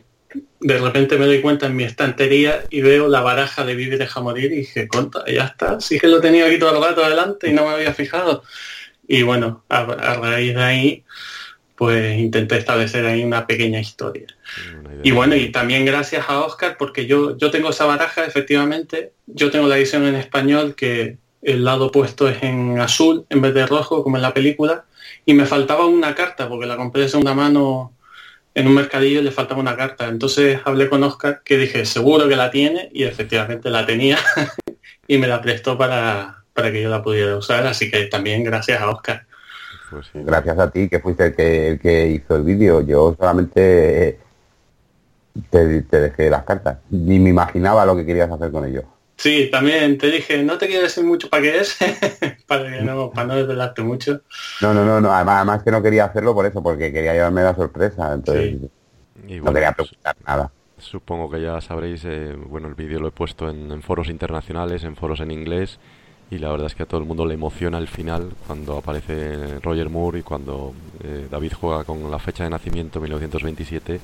de repente me doy cuenta en mi estantería y veo la baraja de Vive deja morir y dije, conta, ya está, sí que lo tenía aquí todo el rato adelante y no me había fijado. Y bueno, a, a raíz de ahí, pues intenté establecer ahí una pequeña historia. Una. Y bueno, y también gracias a Oscar, porque yo, yo tengo esa baraja, efectivamente. Yo tengo la edición en español que el lado opuesto es en azul en vez de rojo, como en la película. Y me faltaba una carta, porque la compré de segunda mano en un mercadillo y le faltaba una carta. Entonces hablé con Oscar, que dije, seguro que la tiene, y efectivamente la tenía. <laughs> y me la prestó para, para que yo la pudiera usar. Así que también gracias a Oscar. Pues sí. Gracias a ti, que fuiste el que, el que hizo el vídeo. Yo solamente eh, te, te dejé las cartas. Ni me imaginaba lo que querías hacer con ello. Sí, también te dije, no te quiero decir mucho para qué es, <laughs> para que no, para no desvelarte mucho. No, no, no, no. Además, además que no quería hacerlo por eso, porque quería llevarme la sorpresa. Entonces Sí. Y no bueno, quería pues, preguntar nada. Supongo que ya sabréis, eh, bueno, el vídeo lo he puesto en, en foros internacionales, en foros en inglés y la verdad es que a todo el mundo le emociona el final cuando aparece Roger Moore y cuando eh, David juega con la fecha de nacimiento 1927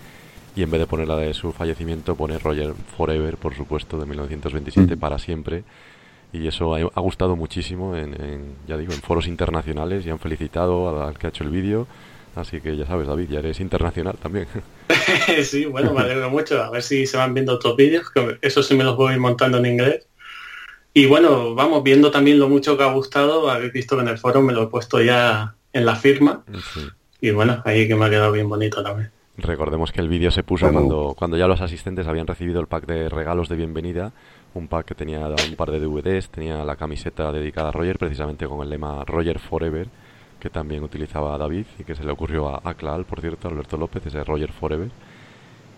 y en vez de poner la de su fallecimiento pone Roger Forever, por supuesto, de 1927 Mm. para siempre y eso ha, ha gustado muchísimo en, en, ya digo, en foros internacionales y han felicitado al, que ha hecho el vídeo. Así que ya sabes, David, ya eres internacional también. <laughs> sí, bueno, me alegro mucho. A ver si se van viendo otros vídeos, que eso sí me los voy montando en inglés. Y bueno, vamos viendo también lo mucho que ha gustado. Habéis visto que en el foro me lo he puesto ya en la firma. Sí. Y bueno, ahí que me ha quedado bien bonito también. Recordemos que el vídeo se puso Bueno. cuando, cuando ya los asistentes habían recibido el pack de regalos de bienvenida, un pack que tenía un par de DVDs, tenía la camiseta dedicada a Roger, precisamente con el lema Roger Forever, que también utilizaba David y que se le ocurrió a, a Clal, por cierto, a Alberto López, ese Roger Forever.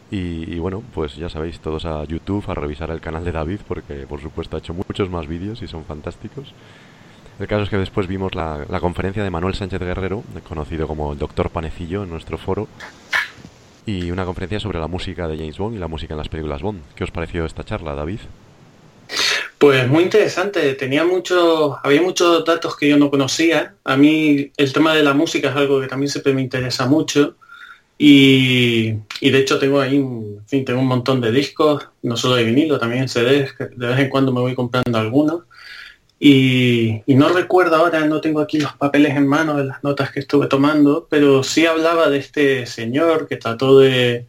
Y, y bueno, pues ya sabéis, todos a YouTube a revisar el canal de David, porque por supuesto ha hecho muchos más vídeos y son fantásticos. El caso es que después vimos la, la conferencia de Manuel Sánchez Guerrero, conocido como el Doctor Panecillo en nuestro foro, y una conferencia sobre la música de James Bond y la música en las películas Bond. ¿Qué os pareció esta charla, David? Pues muy interesante, tenía muchos, había muchos datos que yo no conocía. A mí el tema de la música es algo que también siempre me interesa mucho. Y, y de hecho tengo ahí, en fin, tengo un montón de discos, no solo de vinilo, también CDs, de vez en cuando me voy comprando algunos. Y, y no recuerdo ahora, no tengo aquí los papeles en mano de las notas que estuve tomando, pero sí hablaba de este señor que trató de,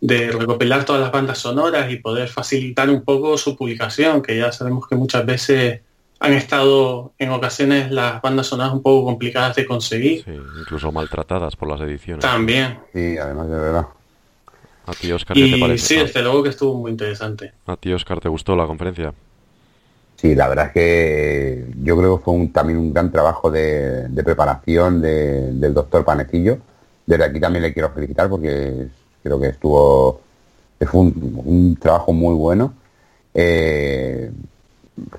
de recopilar todas las bandas sonoras y poder facilitar un poco su publicación, que ya sabemos que muchas veces han estado en ocasiones las bandas sonoras un poco complicadas de conseguir. Sí, incluso maltratadas por las ediciones. También. Sí, además de verdad. ¿A ti, Oscar, qué te Y parece? sí, ¿A- desde luego que estuvo muy interesante. ¿A ti, Oscar, te gustó la conferencia? Sí, la verdad es que yo creo que fue un- también un gran trabajo de, de preparación de- del doctor Panecillo. Desde aquí también le quiero felicitar porque creo que estuvo, fue un, un trabajo muy bueno. Eh,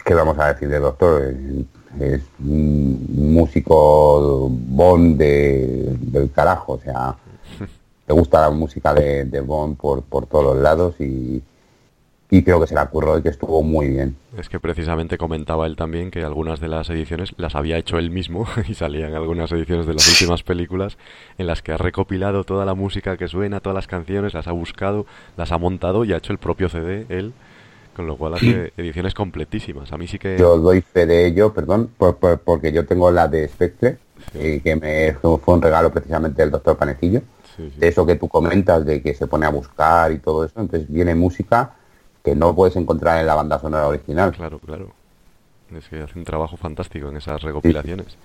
¿Qué vamos a decir del doctor? Es, es un músico Bond de- del carajo, o sea, <laughs> le gusta la música de, de Bond por, por todos los lados y, y creo que se la curró y que estuvo muy bien. Es que precisamente comentaba él también que algunas de las ediciones las había hecho él mismo <laughs> y salían algunas ediciones de las últimas películas en las que ha recopilado toda la música que suena, todas las canciones, las ha buscado, las ha montado y ha hecho el propio CD él, con lo cual hace ediciones completísimas. A mí sí que... Yo doy fe de ello, perdón, por- por- porque yo tengo la de Spectre, eh, que me fue fue un regalo precisamente del doctor Panecillo. Sí, sí. De eso que tú comentas, de que se pone a buscar y todo eso, entonces viene música que no puedes encontrar en la banda sonora original. Claro, claro. Es que hace un trabajo fantástico en esas recopilaciones.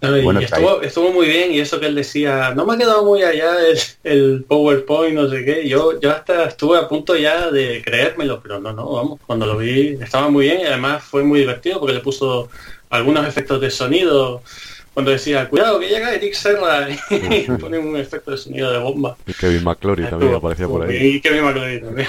No, y Bueno, estuvo, estuvo muy bien y eso que él decía, no me ha quedado muy allá el, el PowerPoint, no sé qué. Yo, yo hasta estuve a punto ya de creérmelo, pero no, no, vamos, cuando lo vi estaba muy bien y además fue muy divertido porque le puso algunos efectos de sonido. Cuando decía, cuidado que llega Eric Serra <laughs> y pone un efecto de sonido de bomba. Y Kevin McClory también aparecía por ahí. Y Kevin McClory también.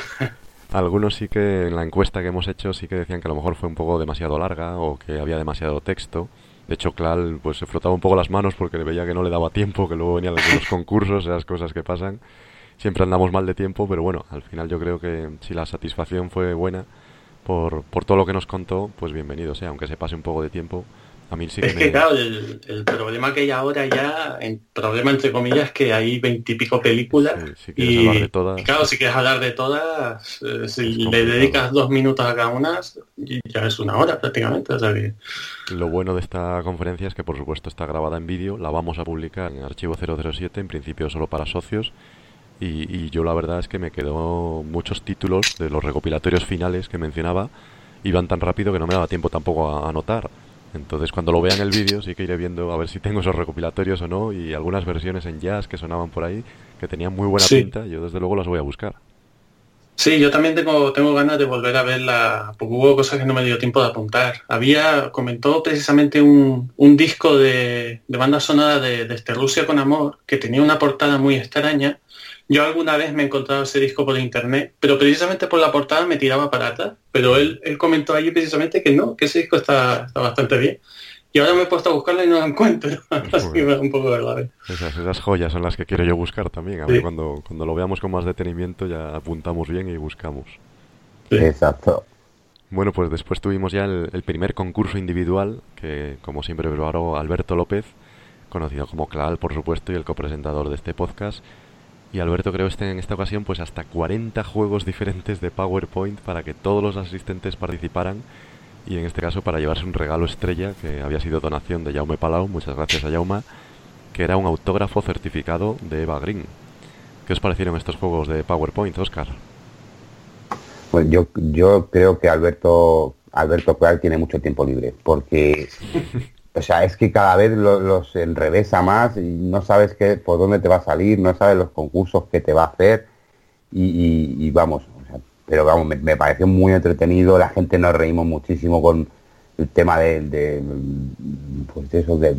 Algunos sí que en la encuesta que hemos hecho sí que decían que a lo mejor fue un poco demasiado larga o que había demasiado texto. De hecho, Clal pues se frotaba un poco las manos porque le veía que no le daba tiempo, que luego venían algunos <laughs> concursos, esas cosas que pasan. Siempre andamos mal de tiempo, pero bueno, al final yo creo que si la satisfacción fue buena por, por todo lo que nos contó, pues bienvenido sea, aunque se pase un poco de tiempo. A mí sí que Es me... que claro, el, el problema que hay ahora ya, en problema entre comillas, es que hay veintipico películas Sí, si quieres y, hablar de todas. y claro, si quieres hablar de todas, eh, si le complicado. dedicas dos minutos a cada una, ya es una hora prácticamente. O sea que, Lo bueno de esta conferencia es que por supuesto está grabada en vídeo, la vamos a publicar en archivo 007, en principio solo para socios, y, y yo la verdad es que me quedó muchos títulos de los recopilatorios finales que mencionaba, iban tan rápido que no me daba tiempo tampoco a anotar. Entonces cuando lo vea en el vídeo sí que iré viendo a ver si tengo esos recopilatorios o no, y algunas versiones en jazz que sonaban por ahí, que tenían muy buena Sí. pinta, yo desde luego las voy a buscar. sí, yo también tengo, tengo ganas de volver a verla, porque hubo cosas que no me dio tiempo de apuntar. Había, comentó precisamente un, un disco de, de banda sonora de, Desde Rusia con Amor, que tenía una portada muy extraña. Yo alguna vez me he encontrado ese disco por internet, pero precisamente por la portada me tiraba para atrás. Pero él, él comentó allí precisamente que no, que ese disco está, está bastante bien. Y ahora me he puesto a buscarlo y no lo encuentro. <laughs> Así que me da un poco de. Esas, esas joyas son las que quiero yo buscar también. A ver, Sí. cuando, cuando lo veamos con más detenimiento ya apuntamos bien y buscamos. Sí. Exacto. Bueno, pues después tuvimos ya el, primer concurso individual, que como siempre preparó Alberto López, conocido como Clal, por supuesto, y el copresentador de este podcast. Y Alberto creó este, en esta ocasión pues hasta 40 juegos diferentes de PowerPoint para que todos los asistentes participaran y en este caso para llevarse un regalo estrella que había sido donación de Jaume Palau, muchas gracias a Jaume, que era un autógrafo certificado de Eva Green. ¿Qué os parecieron estos juegos de PowerPoint, Oscar? Pues yo, yo creo que Alberto Alberto Clal tiene mucho tiempo libre, porque <laughs> o sea, es que cada vez los enrevesa más y no sabes qué, por dónde te va a salir, no sabes los concursos que te va a hacer y, vamos, pero vamos, me, pareció muy entretenido, la gente nos reímos muchísimo con el tema de, de pues eso, de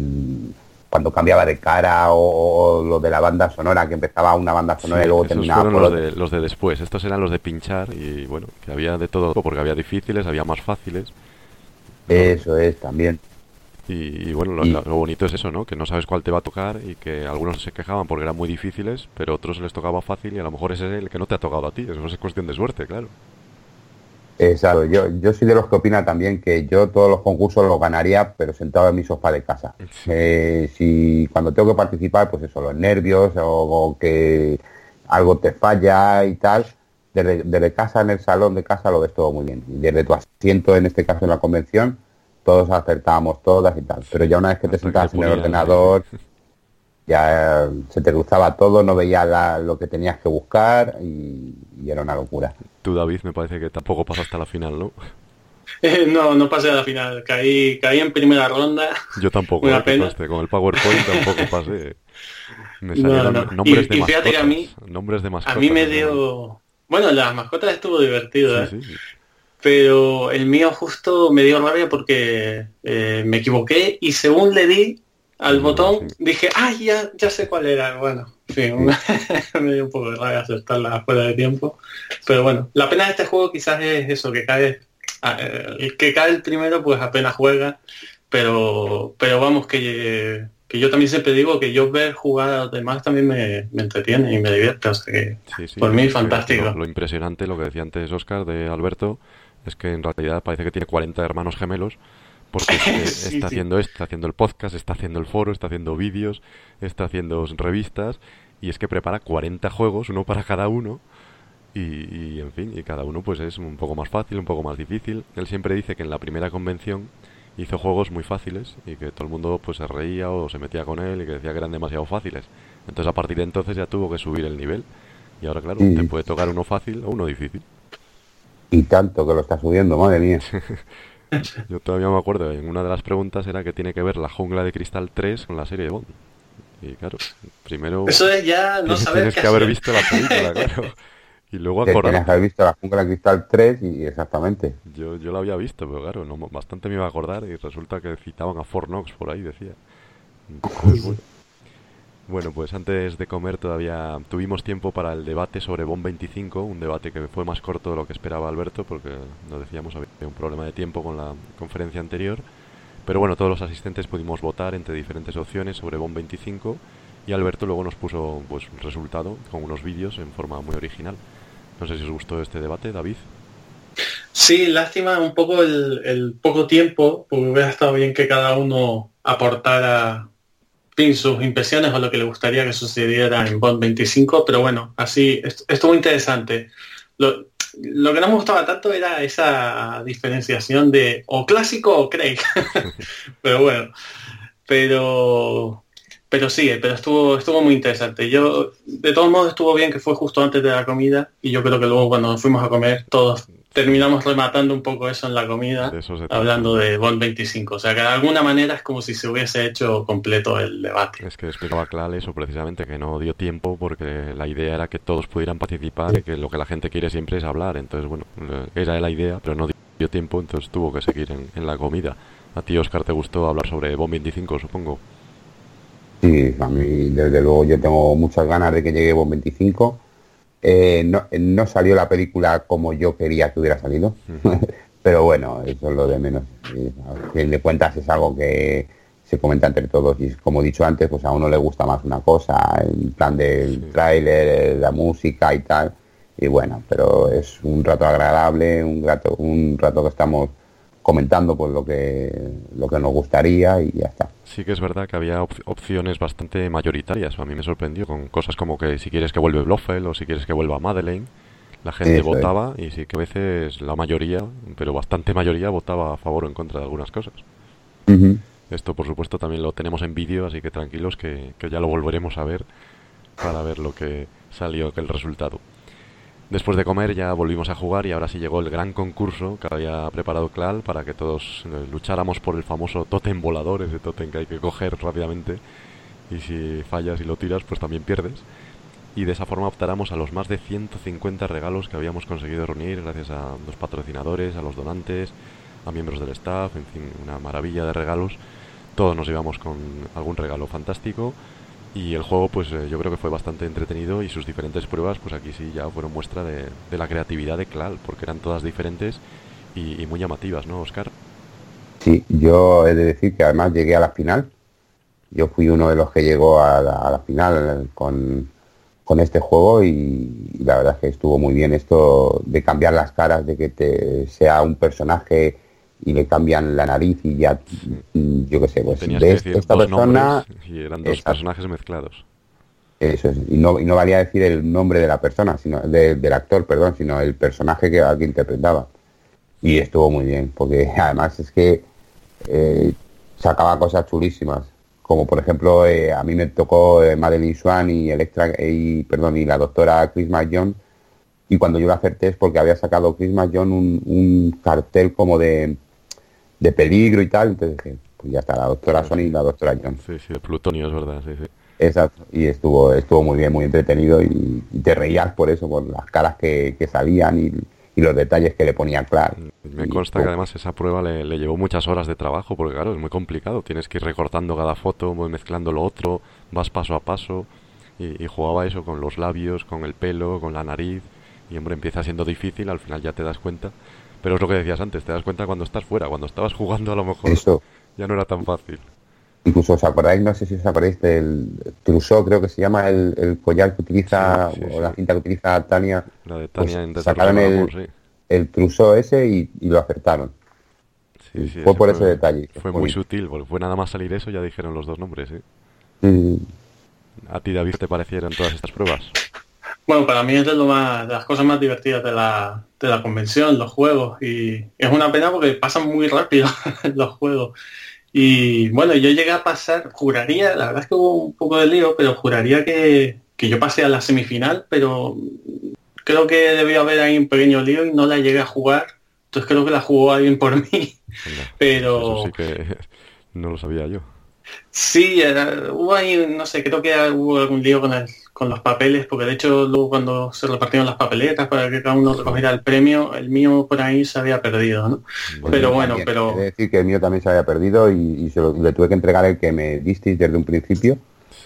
cuando cambiaba de cara o, lo de la banda sonora, que empezaba una banda sonora y luego terminaba los, de, los de después, estos eran los de pinchar y bueno, que había de todo, porque había difíciles, había más fáciles. Eso es, también. Y, bueno, lo, bonito es eso, ¿no? Que no sabes cuál te va a tocar y que algunos se quejaban porque eran muy difíciles, pero otros les tocaba fácil y a lo mejor ese es el que no te ha tocado a ti. Eso es cuestión de suerte, claro. Exacto, yo, yo soy de los que opina también que yo todos los concursos los ganaría, pero sentado en mi sofá de casa. Eh, si cuando tengo que participar, pues eso, los nervios o, que algo te falla y tal, desde, casa en el salón de casa lo ves todo muy bien. Y desde tu asiento, en este caso en la convención, todos acertábamos todas y tal. Pero ya una vez que te sentabas en el ordenador, ya se te cruzaba todo, no veía lo que tenías que buscar y, era una locura. Tú, David, me parece que tampoco pasaste hasta la final, ¿no? <laughs> no, no pasé a la final. Caí, caí en primera ronda. Yo tampoco, Una pena. con el PowerPoint tampoco pasé. Me salieron nombres de mascotas. a mí, nombres de mascotas. A mí me dio... Bueno, las mascotas estuvo divertido, ¿eh? Pero el mío justo me dio rabia porque eh, me equivoqué y según le di, al botón, dije, ay, ya, ya sé cuál era. Bueno, en fin, <laughs> me dio un poco de rabia aceptarla fuera de tiempo. Pero bueno, la pena de este juego quizás es eso, que cae, el que cae el primero pues apenas juega, pero, pero vamos, que, que yo también siempre digo que yo ver jugar a los demás también me, entretiene y me divierte, o sea que por mí fantástico. Lo, lo, impresionante, lo que decía antes Oscar de Alberto, es que en realidad parece que tiene 40 hermanos gemelos porque <laughs> está haciendo esto, está haciendo el podcast, está haciendo el foro, está haciendo vídeos, está haciendo revistas y es que prepara 40 juegos, uno para cada uno y, en fin, y cada uno pues es un poco más fácil, un poco más difícil. Él siempre dice que en la primera convención hizo juegos muy fáciles y que todo el mundo pues se reía o se metía con él y que decía que eran demasiado fáciles. Entonces a partir de entonces ya tuvo que subir el nivel y ahora claro, te puede tocar uno fácil o uno difícil. Y tanto que lo está subiendo, madre mía. <laughs> Yo todavía me acuerdo, en una de las preguntas era que tiene que ver la jungla de cristal 3 con la serie de Bond. Y claro, primero... Eso es ya no saber Tienes que haber visto la película, <laughs> claro. Y luego acordar... Tienes que haber visto la jungla de cristal 3 y exactamente. Yo, yo la había visto, pero claro, no, bastante me iba a acordar y resulta que citaban a Fort Knox por ahí, decía. Bueno, <laughs> pues antes de comer todavía tuvimos tiempo para el debate sobre BOM 25, un debate que fue más corto de lo que esperaba Alberto, porque nos decíamos había un problema de tiempo con la conferencia anterior. Pero bueno, todos los asistentes pudimos votar entre diferentes opciones sobre BOM 25 y Alberto luego nos puso pues un resultado con unos vídeos en forma muy original. No sé si os gustó este debate, David. Sí, lástima un poco el, el poco tiempo, porque hubiera estado bien que cada uno aportara sus impresiones o lo que le gustaría que sucediera en Bond 25, pero bueno, así estuvo interesante. Lo, que no me gustaba tanto era esa diferenciación de o clásico o Craig. <laughs> pero bueno, pero pero sí, pero estuvo estuvo muy interesante. Yo de todos modos estuvo bien que fue justo antes de la comida y yo creo que luego cuando nos fuimos a comer todos terminamos rematando un poco eso en la comida, hablando de Bond 25. O sea, que de alguna manera es como si se hubiese hecho completo el debate. Es que explicaba claro eso precisamente, que no dio tiempo porque la idea era que todos pudieran participar y que lo que la gente quiere siempre es hablar. Entonces, bueno, era la idea, pero no dio tiempo, entonces tuvo que seguir en, la comida. A ti, Oscar, te gustó hablar sobre Bond 25, supongo. Sí, a mí, desde luego, yo tengo muchas ganas de que llegue Bond 25 eh, no, salió la película como yo quería que hubiera salido, <laughs> pero bueno, eso es lo de menos. A fin de cuentas es algo que se comenta entre todos y como he dicho antes, pues a uno le gusta más una cosa, en plan del tráiler, la música y tal, y bueno, pero es un rato agradable, un rato, un rato que estamos comentando pues lo que lo que nos gustaría y ya está. Sí que es verdad que había opciones bastante mayoritarias. A mí me sorprendió con cosas como que si quieres que vuelva Blofeld o si quieres que vuelva Madeleine, la gente votaba y sí que a veces la mayoría, pero bastante mayoría, votaba a favor o en contra de algunas cosas. Esto, por supuesto, también lo tenemos en vídeo, así que tranquilos que, que ya lo volveremos a ver para ver lo que salió, el resultado. Después de comer ya volvimos a jugar y ahora sí llegó el gran concurso que había preparado Clal para que todos eh, lucháramos por el famoso totem volador, ese totem que hay que coger rápidamente y si fallas y lo tiras pues también pierdes. Y de esa forma optáramos a los más de 150 regalos que habíamos conseguido reunir gracias a los patrocinadores, a los donantes, a miembros del staff, en fin, una maravilla de regalos. Todos nos íbamos con algún regalo fantástico y el juego pues eh, yo creo que fue bastante entretenido y sus diferentes pruebas pues aquí sí ya fueron muestra de, la creatividad de Clal porque eran todas diferentes y, muy llamativas, ¿no, Oscar? Sí, yo he de decir que además llegué a la final. Yo fui uno de los que llegó a la, final con, con, este juego y, la verdad es que estuvo muy bien esto de cambiar las caras, de que te sea un personaje y le cambian la nariz y ya, yo qué sé, pues de esta persona... Y eran dos personajes mezclados. Eso es, y no, y no valía decir el nombre de la persona, sino del actor, perdón, sino el personaje que, que interpretaba. Y estuvo muy bien, porque <laughs> además es que eh, sacaba cosas chulísimas, como por ejemplo eh, a mí me tocó eh, Madeline Swan y Electra y perdón y la doctora Chris John y cuando yo la acerté es porque había sacado Chris John un cartel como de de peligro y tal. Entonces dije, pues ya está, la doctora Sony y la doctora John. Sí, sí, plutonio, es verdad, sí, sí. Exacto, y estuvo estuvo muy bien, muy entretenido y, te reías por eso, por las caras que, salían y, los detalles que le ponía claro. Me consta que además esa prueba le, llevó muchas horas de trabajo, porque claro, es muy complicado, tienes que ir recortando cada foto, mezclando lo otro, vas paso a paso, y, y jugaba eso con los labios, con el pelo, con la nariz, y hombre, empieza siendo difícil, al final ya te das cuenta pero es lo que decías antes, te das cuenta cuando estás fuera, cuando estabas jugando a lo mejor Eso. ya no era tan fácil. Incluso os acordáis, no sé si os acordáis del Trousseau, creo que se llama el, collar que utiliza, o la cinta que utiliza Tania. La de Tania pues en sacaron el, el Trousseau ese y, lo acertaron. fue por ese detalle. Fue muy sutil, fue nada más salir eso, ya dijeron los dos nombres. ¿eh? ¿A ti, David, te parecieron todas estas pruebas? Bueno, para mí es de, lo más, de las cosas más divertidas de la, de la convención, los juegos. Y es una pena porque pasan muy rápido <laughs> los juegos. Y bueno, yo llegué a pasar, juraría, la verdad es que hubo un poco de lío, pero juraría que, que yo pasé a la semifinal, pero creo que debió haber ahí un pequeño lío y no la llegué a jugar. Entonces creo que la jugó alguien por mí. <laughs> pero... Eso sí que <laughs> no lo sabía yo. Sí, hubo ahí, no sé, creo que hubo algún lío con el, con los papeles, porque de hecho luego cuando se repartieron las papeletas para que cada uno recogiera el premio, el mío por ahí se había perdido, ¿no? pero bueno, pero... decir que el mío también se había perdido y, se lo, le tuve que entregar el que me disteis desde un principio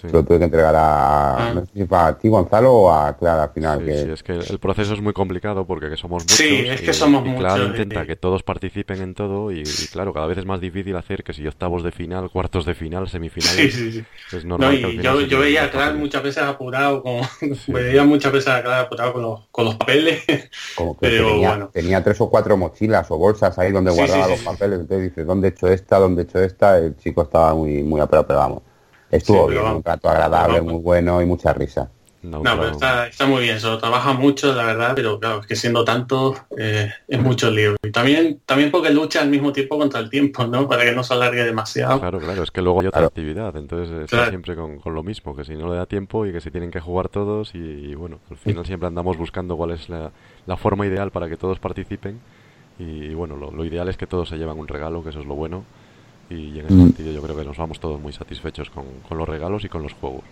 lo tuve que entregar a, ah. no sé si fue a ti Gonzalo o a Clara al final. Sí, sí, es que el proceso es muy complicado porque somos muchos. Sí, es que somos y, muchos. Claro, intenta que todos participen en todo y, claro, cada vez es más difícil hacer que si octavos de final, cuartos de final, semifinales. Sí, sí, Es normal. No, y yo, yo veía a Clara muchas veces apurado, con, <laughs> veía muchas veces a Clara apurado con los, con los papeles. Como que pero tenía, bueno. tenía tres o cuatro mochilas o bolsas ahí donde guardaba los papeles. Entonces dice, ¿dónde he hecho esta? ¿Dónde he hecho esta? El chico estaba muy, muy apurado, pero vamos Estuvo bien, un rato agradable, muy bueno y mucha risa. No, pero está, muy bien, se lo trabaja mucho, la verdad, pero claro, es que siendo tanto eh, es mucho lío. Y también, también porque lucha al mismo tiempo contra el tiempo, ¿no? Para que no se alargue demasiado. Claro, claro, es que luego hay otra actividad, entonces está siempre con, lo mismo, que si no le da tiempo y que se tienen que jugar todos y, bueno, al final siempre andamos buscando cuál es la, forma ideal para que todos participen y, bueno, lo, lo ideal es que todos se llevan un regalo, que eso es lo bueno y en ese mm. sentido yo creo que nos vamos todos muy satisfechos con, los regalos y con los juegos.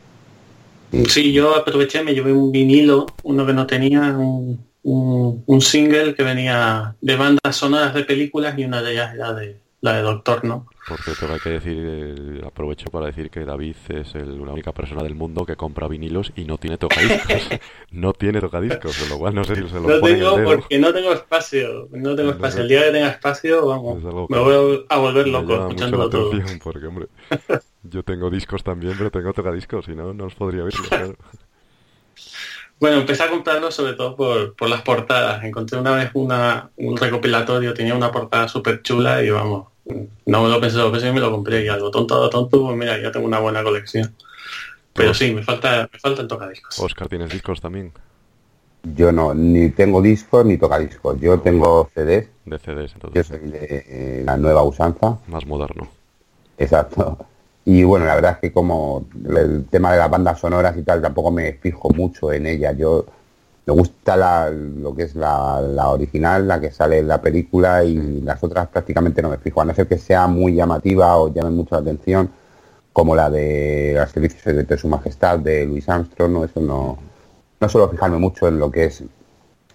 Sí, yo aproveché, me llevé un vinilo, uno que no tenía, un, un single que venía de bandas sonoras de películas y una de ellas era de, la de Doctor, ¿no? Por cierto, hay que decir, eh, aprovecho para decir que David es la única persona del mundo que compra vinilos y no tiene tocadiscos. <laughs> no tiene tocadiscos, con lo cual no sé si se lo No tengo porque no tengo espacio. No tengo espacio. El día que tenga espacio, vamos, me voy a volver loco escuchándolo todo. Porque, hombre, <laughs> yo tengo discos también, pero tengo tocadiscos, si no, no os podría oírlo, Bueno, empecé a comprarlo sobre todo por, las portadas. Encontré una vez una, un recopilatorio, tenía una portada súper chula y vamos, no me lo pensé dos veces y me lo compré y algo tonto, tonto, pues mira, ya tengo una buena colección. Pero sí, me falta, me faltan tocadiscos. Oscar, ¿tienes discos también? Yo no, ni tengo discos ni tocadiscos. Yo tengo CDs. De CDs, entonces. Yo soy de eh, la nueva usanza. Más moderno. Exacto. Y bueno, la verdad es que como el tema de las bandas sonoras y tal, tampoco me fijo mucho en ella. Yo me gusta la, lo que es la, la, original, la que sale en la película y las otras prácticamente no me fijo, a no ser que sea muy llamativa o llame mucho la atención, como la de las servicios de Su Majestad de Luis Armstrong, no, eso no, no suelo fijarme mucho en lo que es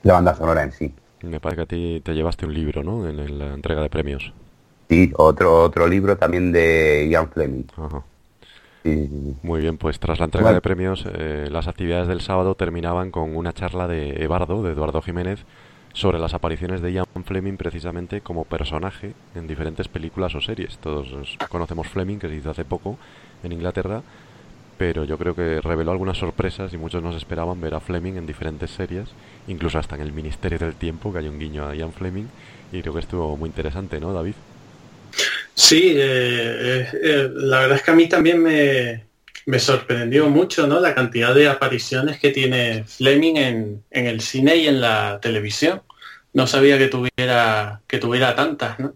la banda sonora en sí. Me parece que a ti te llevaste un libro, ¿no? En la entrega de premios. Sí, otro, otro libro también de Ian Fleming. Muy bien, pues tras la entrega de premios, eh, las actividades del sábado terminaban con una charla de Ebardo, de Eduardo Jiménez, sobre las apariciones de Ian Fleming precisamente como personaje en diferentes películas o series. Todos conocemos Fleming, que se hizo hace poco en Inglaterra, pero yo creo que reveló algunas sorpresas y muchos nos esperaban ver a Fleming en diferentes series, incluso hasta en el Ministerio del Tiempo, que hay un guiño a Ian Fleming, y creo que estuvo muy interesante, ¿no, David? Sí, eh, eh, la verdad es que a mí también me, sorprendió mucho ¿no? la cantidad de apariciones que tiene Fleming en, el cine y en la televisión. No sabía que tuviera, que tuviera tantas. ¿no?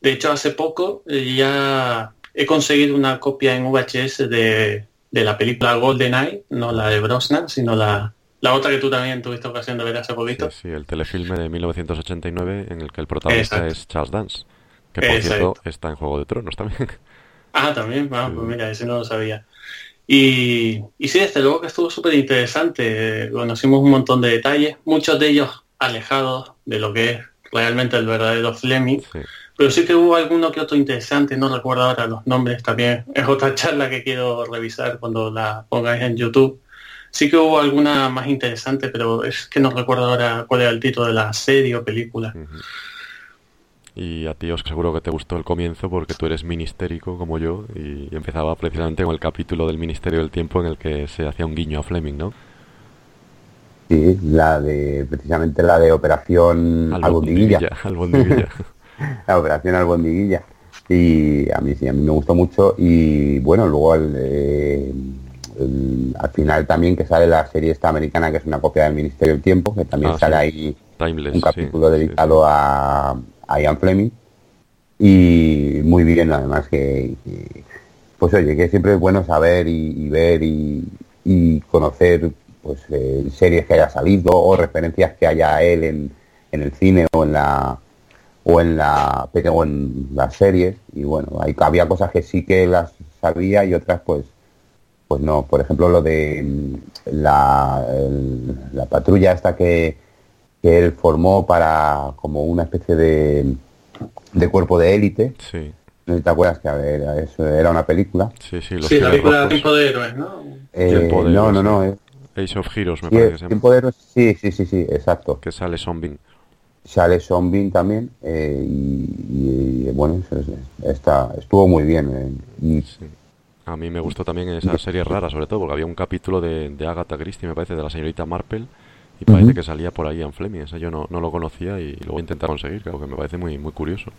De hecho, hace poco eh, ya he conseguido una copia en VHS de, la película GoldenEye, no la de Brosnan, sino la, la otra que tú también tuviste ocasión de ver hace poquito. Sí, el telefilme de 1989 en el que el protagonista es Charles Dance. Que por cierto está en Juego de Tronos también. <laughs> Ah, también, pues mira, ese no lo sabía. Y, y sí, desde luego que estuvo súper interesante. Conocimos un montón de detalles, muchos de ellos alejados de lo que es realmente el verdadero Fleming. Pero sí que hubo alguno que otro interesante, no recuerdo ahora los nombres, también es otra <laughs> charla que quiero revisar cuando la pongáis en YouTube. Sí que hubo alguna más interesante, pero es que no recuerdo ahora cuál era el título de la serie o película. Y a ti, os seguro que te gustó el comienzo porque tú eres ministérico como yo y empezaba precisamente con el capítulo del Ministerio del Tiempo en el que se hacía un guiño a Fleming, ¿no? Sí, la de, precisamente la de Operación Albondiguilla. <laughs> la Operación Albondiguilla. Y a mí sí, a mí me gustó mucho y bueno, luego eh, al final también que sale la serie esta americana que es una copia del Ministerio del Tiempo, que también ah, sale ahí un capítulo dedicado a Ian Fleming. Y muy bien además que, pues oye que siempre es bueno saber y, ver y, conocer pues eh, series que haya salido o referencias que haya él en, en el cine o en la o en la o en las series. Y bueno hay, había cosas que sí que las sabía y otras pues pues no. Por ejemplo lo de mm, la, la patrulla esta que que él formó para como una especie de, de cuerpo de élite. Sí. ¿No te acuerdas que a ver, eso era una película? Sí, sí, los sí la película Tiempo de Héroes, ¿no? Eh, no, no, no. Es... Age of Heroes, me parece que se llama. Tiempo de Héroes, sí, sí, sí, sí, exacto. Que sale Zombie. Sale Zombie también eh, y, bueno, está, estuvo muy bien. Eh, y... sí. A mí me gustó también esa serie rara, sobre todo, porque había un capítulo de, de Agatha Christie, me parece, de la señorita Marple, y parece que salía por ahí en Fleming. Esa yo no, no lo conocía y lo voy a intentar conseguir, creo que me parece muy, muy curioso.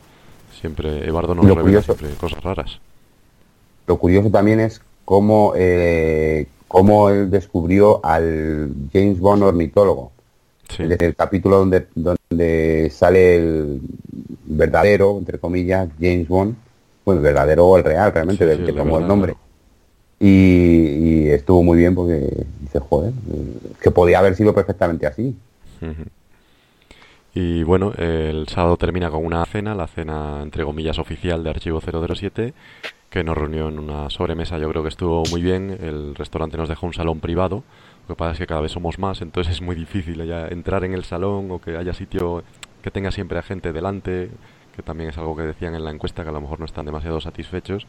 Siempre, Eduardo nos revela siempre cosas raras. Lo curioso también es cómo, eh, cómo él descubrió al James Bond ornitólogo. Desde el capítulo donde, donde sale el verdadero, entre comillas, James Bond, bueno, el verdadero o el real, realmente, del que tomó el nombre. Y, estuvo muy bien porque dice, joder, que podía haber sido perfectamente así. Y bueno, el sábado termina con una cena, la cena entre comillas oficial de Archivo 007, que nos reunió en una sobremesa, yo creo que estuvo muy bien, el restaurante nos dejó un salón privado, lo que pasa es que cada vez somos más, entonces es muy difícil entrar en el salón o que haya sitio que tenga siempre a gente delante, que también es algo que decían en la encuesta que a lo mejor no están demasiado satisfechos.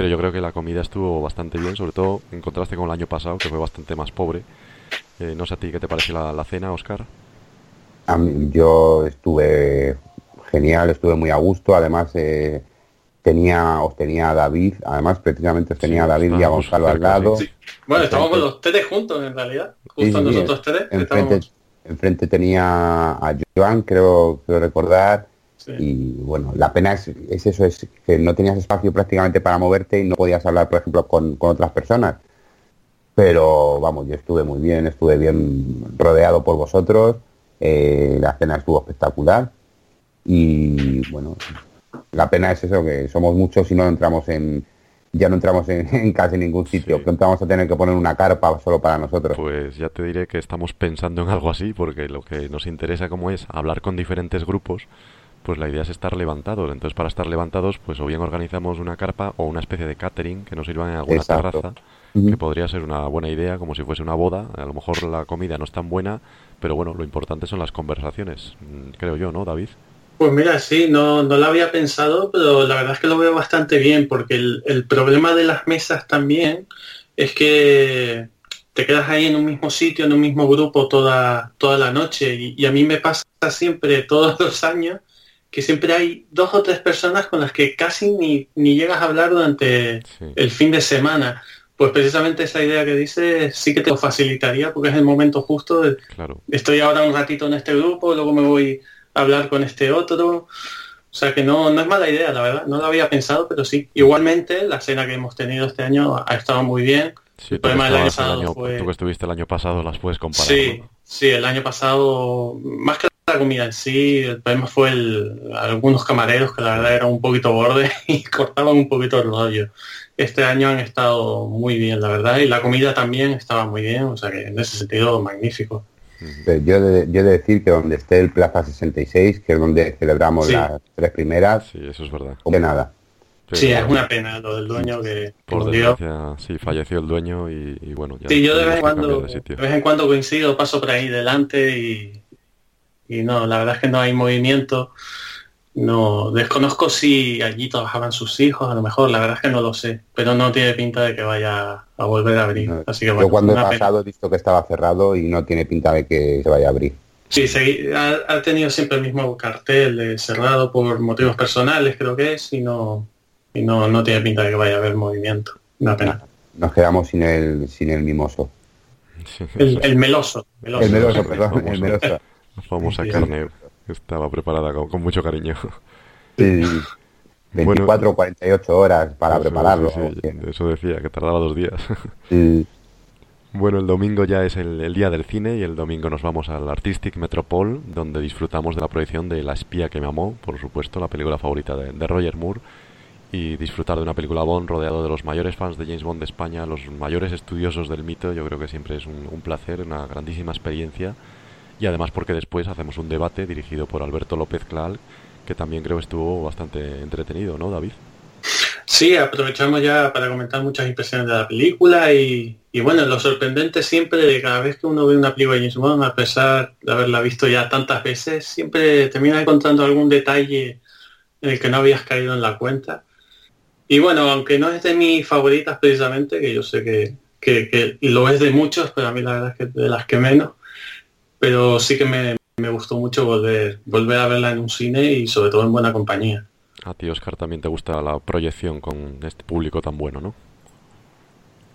Pero yo creo que la comida estuvo bastante bien, sobre todo en contraste con el año pasado, que fue bastante más pobre. Eh, no sé a ti qué te pareció la, cena, Oscar. A mí, yo estuve genial, estuve muy a gusto. Además, eh, tenía, os tenía a David, además precisamente os tenía Sí, a David y a Gonzalo al lado. Sí. Bueno, estábamos los tres juntos en realidad. Justo sí, nosotros tres. Enfrente, estábamos- enfrente tenía a Joan, creo, creo recordar, sí. y bueno, la pena es, es eso, es que no tenías espacio prácticamente para moverte y no podías hablar, por ejemplo, con, con otras personas. Pero vamos, yo estuve muy bien, estuve bien rodeado por vosotros, eh, la cena estuvo espectacular y bueno, la pena es eso, que somos muchos y no entramos en, ya no entramos en, <laughs> en casi ningún sitio, Sí. pronto vamos a tener que poner una carpa solo para nosotros. Pues ya te diré que estamos pensando en algo así, porque lo que nos interesa como es hablar con diferentes grupos, pues la idea es estar levantados. Entonces para estar levantados, pues o bien organizamos una carpa o una especie de catering que nos sirvan en alguna Exacto. terraza, que podría ser una buena idea, como si fuese una boda. A lo mejor la comida no es tan buena, pero bueno, lo importante son las conversaciones, mm, creo yo, ¿no, David? Pues mira, sí, no, no lo había pensado, pero la verdad es que lo veo bastante bien, porque el, el problema de las mesas también es que te quedas ahí en un mismo sitio, en un mismo grupo toda, toda la noche. Y, y a mí me pasa siempre, <laughs> todos los años, que siempre hay dos o tres personas con las que casi ni, ni llegas a hablar durante Sí. el fin de semana. Pues precisamente esa idea que dices sí que te lo facilitaría, porque es el momento justo de, Claro. estoy ahora un ratito en este grupo, luego me voy a hablar con este otro. O sea que no, no es mala idea, la verdad. No lo había pensado, pero sí. Igualmente, la cena que hemos tenido este año ha estado muy bien. Sí, tú, que problema del año estabas el pasado año- fue- tú que estuviste el año pasado las puedes comparar. Sí, ¿no? sí, el año pasado, más que la comida en sí, el problema fue el, algunos camareros que la verdad eran un poquito bordes <laughs> y cortaban un poquito el rollo. Este año han estado muy bien, la verdad, y la comida también estaba muy bien, o sea que en ese sentido magnífico. Pero Yo de, yo he de decir que donde esté el Plaza 66, que es donde celebramos Sí. las tres primeras, Sí, eso es verdad. de nada. Sí, es una pena lo del dueño que, Por murió. desgracia, sí, falleció el dueño y, y bueno, ya Sí, yo de vez en cuando, de vez en cuando coincido, paso por ahí delante y, y no, la verdad es que no hay movimiento. No, desconozco si allí trabajaban sus hijos, a lo mejor, la verdad es que no lo sé, pero no tiene pinta de que vaya a volver a abrir. No, Así que bueno, Yo cuando he pena. pasado he visto que estaba cerrado y no tiene pinta de que se vaya a abrir. Sí, segui- ha, ha tenido siempre el mismo cartel de cerrado por motivos personales, creo que es, y no, y no, no tiene pinta de que vaya a haber movimiento. Una pena. Nos quedamos sin el, sin el mimoso. Sí, El, meloso. meloso. El meloso, perdón, el meloso. <laughs> famosa Sí. carne estaba preparada con, con mucho cariño. Sí, 24 o 48 horas para Eso, prepararlo. sí, sí, eso decía, que tardaba dos días. <laughs> Sí. Bueno, el domingo ya es el, el día del cine y el domingo nos vamos al Artistic Metropole, donde disfrutamos de la proyección de La espía que me amó, por supuesto, la película favorita de, de Roger Moore, y disfrutar de una película Bond rodeado de los mayores fans de James Bond de España, los mayores estudiosos del mito, yo creo que siempre es un, un placer, una grandísima experiencia, y además porque después hacemos un debate dirigido por Alberto López Clal, que también creo estuvo bastante entretenido, ¿no, David? Sí, aprovechamos ya para comentar muchas impresiones de la película y, y bueno, lo sorprendente siempre de cada vez que uno ve una película de James Bond, a pesar de haberla visto ya tantas veces, siempre termina encontrando algún detalle en el que no habías caído en la cuenta. Y bueno, aunque no es de mis favoritas precisamente, que yo sé que, que, que lo es de muchos, pero a mí la verdad es que de las que menos, pero sí que me, me gustó mucho volver, volver a verla en un cine y sobre todo en buena compañía. A ti, Oscar, también te gusta la proyección con este público tan bueno, ¿no?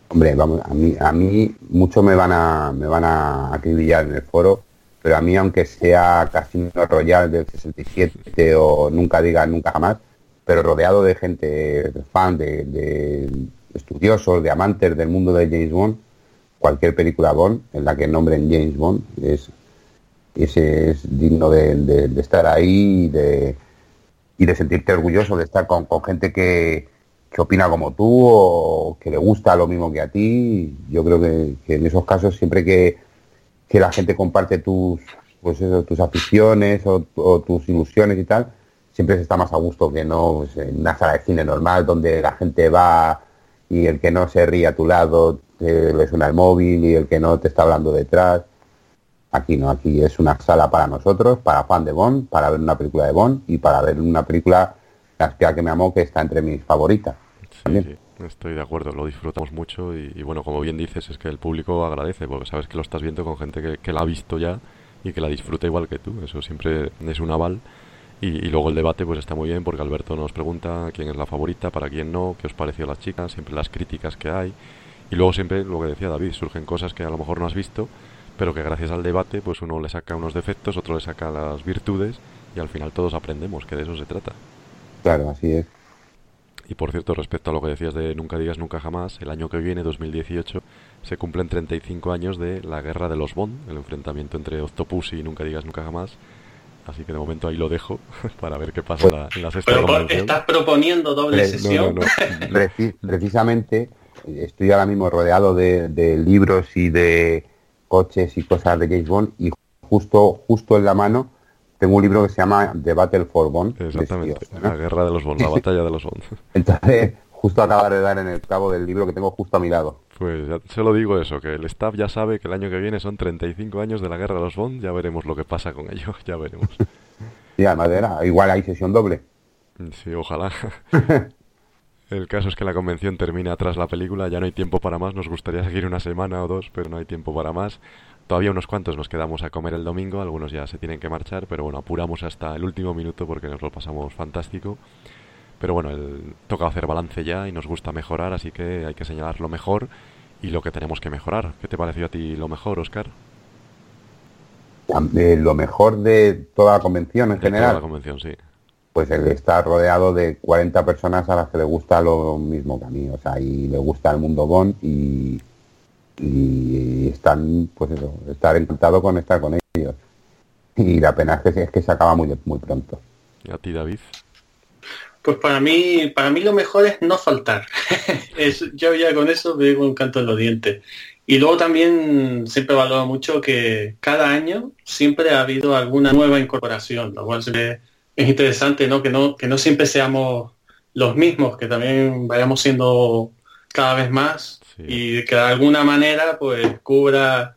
Hombre, vamos, a mí, a mí mucho me van a me van a acribillar en el foro, pero a mí aunque sea Casino Royal del 67 o nunca diga nunca jamás, pero rodeado de gente fan, de, de estudiosos, de amantes del mundo de James Bond, cualquier película Bond en la que nombren James Bond es, ese es digno de, estar ahí y de, y de sentirte orgulloso de estar con, con gente que, que opina como tú o que le gusta lo mismo que a ti. Yo creo que, en esos casos siempre que, que la gente comparte tus pues eso, tus aficiones o, o tus ilusiones y tal, siempre se está más a gusto que no pues, en una sala de cine normal donde la gente va y el que no se ríe a tu lado te le suena el móvil y el que no te está hablando detrás. Aquí no, aquí es una sala para nosotros, para fan de Bond, para ver una película de Bond y para ver una película, La espía que me amó, que está entre mis favoritas. Sí, sí, estoy de acuerdo, lo disfrutamos mucho y, y bueno, como bien dices, es que el público agradece porque sabes que lo estás viendo con gente que, que la ha visto ya y que la disfruta igual que tú, eso siempre es un aval. Y, y, luego el debate pues está muy bien porque Alberto nos pregunta quién es la favorita, para quién no, qué os pareció las chicas, siempre las críticas que hay. Y luego siempre lo que decía David, surgen cosas que a lo mejor no has visto, pero que gracias al debate pues uno le saca unos defectos, otro le saca las virtudes y al final todos aprendemos, que de eso se trata. Claro, así es. Y por cierto, respecto a lo que decías de Nunca digas nunca jamás, el año que viene, 2018, se cumplen 35 años de la guerra de los Bond, el enfrentamiento entre Octopus y Nunca digas nunca jamás. Así que de momento ahí lo dejo <laughs> para ver qué pasa la, en la sexta Pero estás proponiendo doble sesión. no, no. <laughs> Preci- precisamente estoy ahora mismo rodeado de, de libros y de coches y cosas de James Bond y justo justo en la mano tengo un libro que se llama The Battle for Bond. Exactamente, la guerra de los Bond, la batalla de los Bond. <laughs> Entonces, justo acaba de dar en el cabo del libro que tengo justo a mi lado. Pues ya se lo digo eso, que el staff ya sabe que el año que viene son 35 años de la guerra de los Bond, ya veremos lo que pasa con ello, <laughs> ya veremos. Y además igual hay sesión doble. Sí, ojalá. <laughs> El caso es que la convención termina tras la película, ya no hay tiempo para más, nos gustaría seguir una semana o dos, pero no hay tiempo para más. Todavía unos cuantos nos quedamos a comer el domingo, algunos ya se tienen que marchar, pero bueno, apuramos hasta el último minuto porque nos lo pasamos fantástico. Pero bueno, el- toca hacer balance ya y nos gusta mejorar, así que hay que señalar lo mejor y lo que tenemos que mejorar. ¿Qué te pareció a ti lo mejor, Oscar? Lo mejor de toda la convención en De toda general, la convención, sí. Pues el estar rodeado de 40 personas a las que le gusta lo mismo que a mí, o sea, y le gusta el mundo Bond y, y están, pues eso, estar encantado con estar con ellos. Y la pena es que, se- es que se acaba muy, muy pronto. ¿Y a ti, David? Pues para mí, para mí lo mejor es no faltar. <laughs> Es- yo ya con eso me digo un canto en los dientes. Y luego también siempre valoro mucho que cada año siempre ha habido alguna nueva incorporación, lo cual siempre es interesante, ¿no? Que no, que no siempre seamos los mismos, que también vayamos siendo cada vez más Sí. y que de alguna manera pues cubra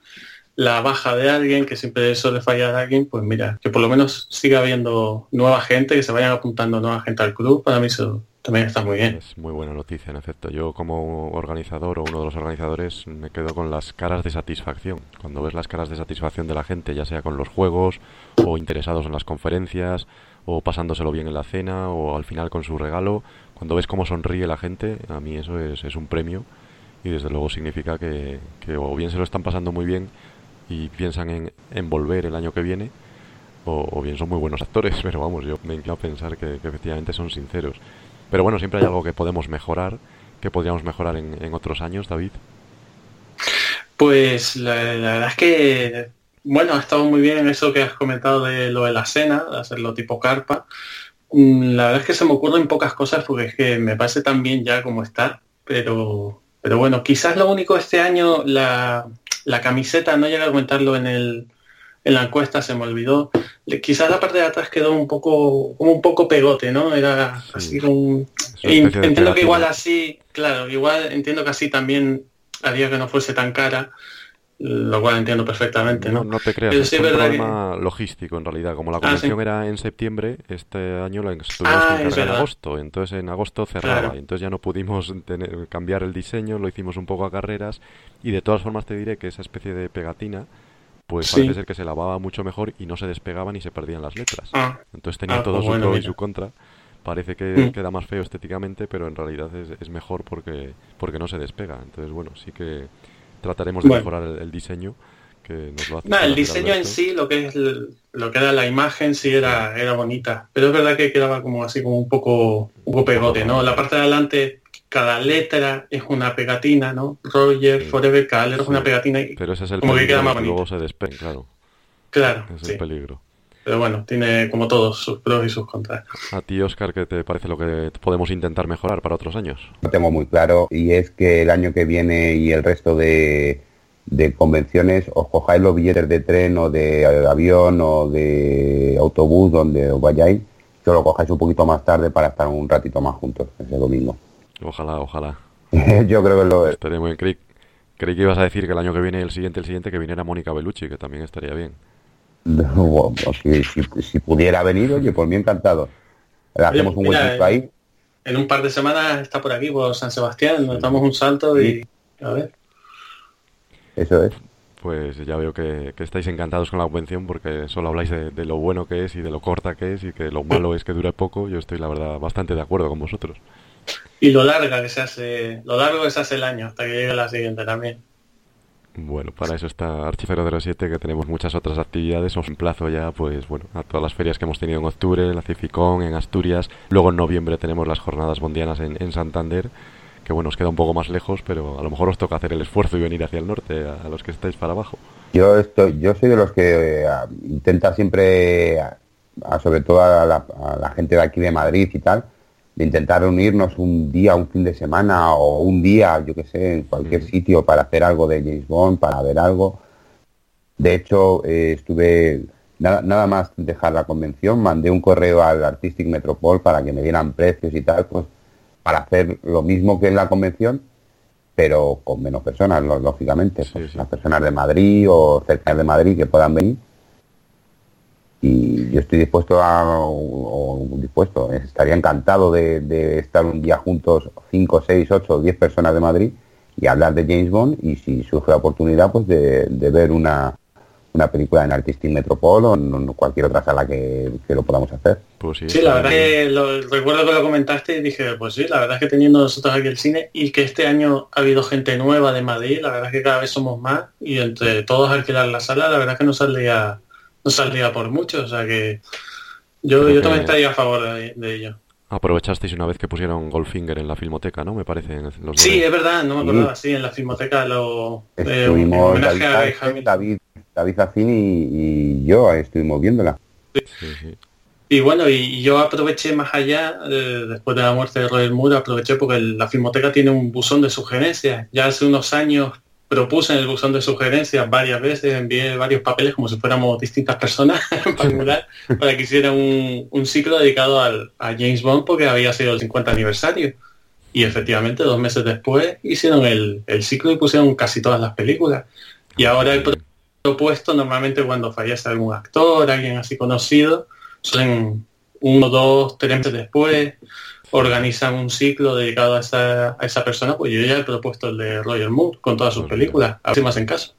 la baja de alguien, que siempre suele fallar alguien, pues mira, que por lo menos siga habiendo nueva gente, que se vayan apuntando nueva gente al club, para mí eso también está muy bien. Es muy buena noticia, en efecto. Yo como organizador o uno de los organizadores me quedo con las caras de satisfacción. Cuando ves las caras de satisfacción de la gente, ya sea con los juegos o interesados en las conferencias o pasándoselo bien en la cena o al final con su regalo, cuando ves cómo sonríe la gente, a mí eso es, un premio y desde luego significa que, o bien se lo están pasando muy bien y piensan en, volver el año que viene o, bien son muy buenos actores, <laughs> pero vamos, yo me inclino a pensar que, que efectivamente son sinceros. Pero bueno, siempre hay algo que podemos mejorar, que podríamos mejorar en, en otros años, David. Pues la, la verdad es que, bueno, ha estado muy bien eso que has comentado de lo de la cena, de hacerlo tipo carpa. Mm, La verdad es que se me ocurren pocas cosas porque es que me parece tan bien ya como está, pero, pero bueno, quizás lo único este año, la, la camiseta, no llega a comentarlo en el en la encuesta, se me olvidó. Quizás la parte de atrás quedó un poco, como un poco pegote, ¿no? Era Sí. así como entiendo que igual así, claro, igual entiendo que así también haría que no fuese tan cara, lo cual entiendo perfectamente, No, ¿no? no te creas, Pero es un verdad problema logístico en realidad. Como la Ah, convención sí. era en septiembre, este año la tuvimos Ah, que en agosto. Entonces en agosto cerraba Claro. y entonces ya no pudimos <laughs> tener- cambiar el diseño, lo hicimos un poco a carreras y de todas formas te diré que esa especie de pegatina pues Sí. parece ser que se lavaba mucho mejor y no se despegaban y se perdían las letras. Ah, Entonces tenía Ah, todo pues su bueno, pro y su contra. Parece que Mm. queda más feo estéticamente, pero en realidad es, es mejor porque, porque no se despega. Entonces, bueno, sí que trataremos de Bueno. mejorar el, el diseño, que nos lo hace nada, el diseño en sí, lo que es el- lo que era la imagen, sí era, era bonita, pero es verdad que quedaba como así como un poco, un poco pegote, ¿no? La parte de adelante, cada letra es una pegatina, ¿no? Roger, Sí. Forever, cada letra es una pegatina y Pero ese es el como que peligro, queda más que bonito. luego se despeguen, claro. Claro, Es sí. el peligro. Pero bueno, tiene como todos sus pros y sus contras. A ti, Oscar, ¿qué te parece lo que podemos intentar mejorar para otros años? Lo tengo muy claro y es que el año que viene y el resto de, de convenciones os cojáis los billetes de tren o de avión o de autobús donde os vayáis, que os lo cojáis un poquito más tarde para estar un ratito más juntos ese domingo. Ojalá, ojalá. <laughs> Yo creo que lo, Estaría muy bien. Creí, creí que ibas a decir que el año que viene, el siguiente, el siguiente, que viniera Mónica Bellucci, que también estaría bien. Bueno, si, si, si pudiera venir, oye, por mí encantado. Le hacemos un mira, eh, ahí. En un par de semanas está por aquí, por San Sebastián, nos damos un salto y... A ver. Eso es. pues ya veo que, estáis encantados con la convención porque solo habláis de, lo bueno que es y de lo corta que es y que lo malo es que dure poco. Yo estoy, la verdad, bastante de acuerdo con vosotros. Y lo larga que se hace, lo largo que se hace el año hasta que llegue la siguiente también. Bueno, para eso está Archi 007, que tenemos muchas otras actividades. Os emplazo ya, pues bueno, a todas las ferias que hemos tenido en octubre, la Cificón, en Asturias. Luego en noviembre tenemos las jornadas bondianas en, en Santander que bueno, os queda un poco más lejos, pero a lo mejor os toca hacer el esfuerzo y venir hacia el norte, a, los que estáis para abajo. Yo estoy, yo soy de los que eh, intenta siempre, sobre todo a la, gente de aquí de Madrid y tal, de intentar reunirnos un día, un fin de semana o un día, yo que sé, en cualquier sitio para hacer algo de James Bond, para ver algo. De hecho, eh, estuve nada, nada, más dejar la convención, mandé un correo al Artistic Metropol para que me dieran precios y tal, pues para hacer lo mismo que en la convención, pero con menos personas, lógicamente. Pues las personas de Madrid o cerca de Madrid que puedan venir. Y yo estoy dispuesto a, o, dispuesto, estaría encantado de, estar un día juntos, 5, 6, 8 10 personas de Madrid y hablar de James Bond y si surge la oportunidad pues de ver una, una película en Artistic Metropol o en cualquier otra sala que, lo podamos hacer. Pues sí, la verdad que lo, recuerdo que lo comentaste y dije, pues sí, la verdad es que teniendo nosotros aquí el cine y que este año ha habido gente nueva de Madrid, la verdad es que cada vez somos más y entre todos alquilar la sala, la verdad es que no saldría, no saldría por mucho, o sea que yo, yo también estaría a favor de, ello. Aprovechasteis una vez que pusieron Goldfinger en la filmoteca, ¿no? Me parece. los sí, es verdad, no me acordaba, sí, en la filmoteca lo... Eh, homenaje a David David Zacini y, yo estuvimos viéndola. Y bueno, y yo aproveché más allá, eh, después de la muerte de Roger Moore, aproveché porque la Filmoteca tiene un buzón de sugerencias. Ya hace unos años propuse en el buzón de sugerencias varias veces, envié varios papeles como si fuéramos distintas personas <laughs> en particular, para que hiciera un, ciclo dedicado a James Bond porque había sido el 50 aniversario. Y efectivamente, dos meses después, hicieron el, el ciclo y pusieron casi todas las películas. Y ahora el puesto normalmente cuando fallece algún actor, alguien así conocido, son uno, dos, tres meses después, organizan un ciclo dedicado a esa, a esa persona, pues yo ya he propuesto el de Roger Moore con todas sus películas, a ver si más en caso.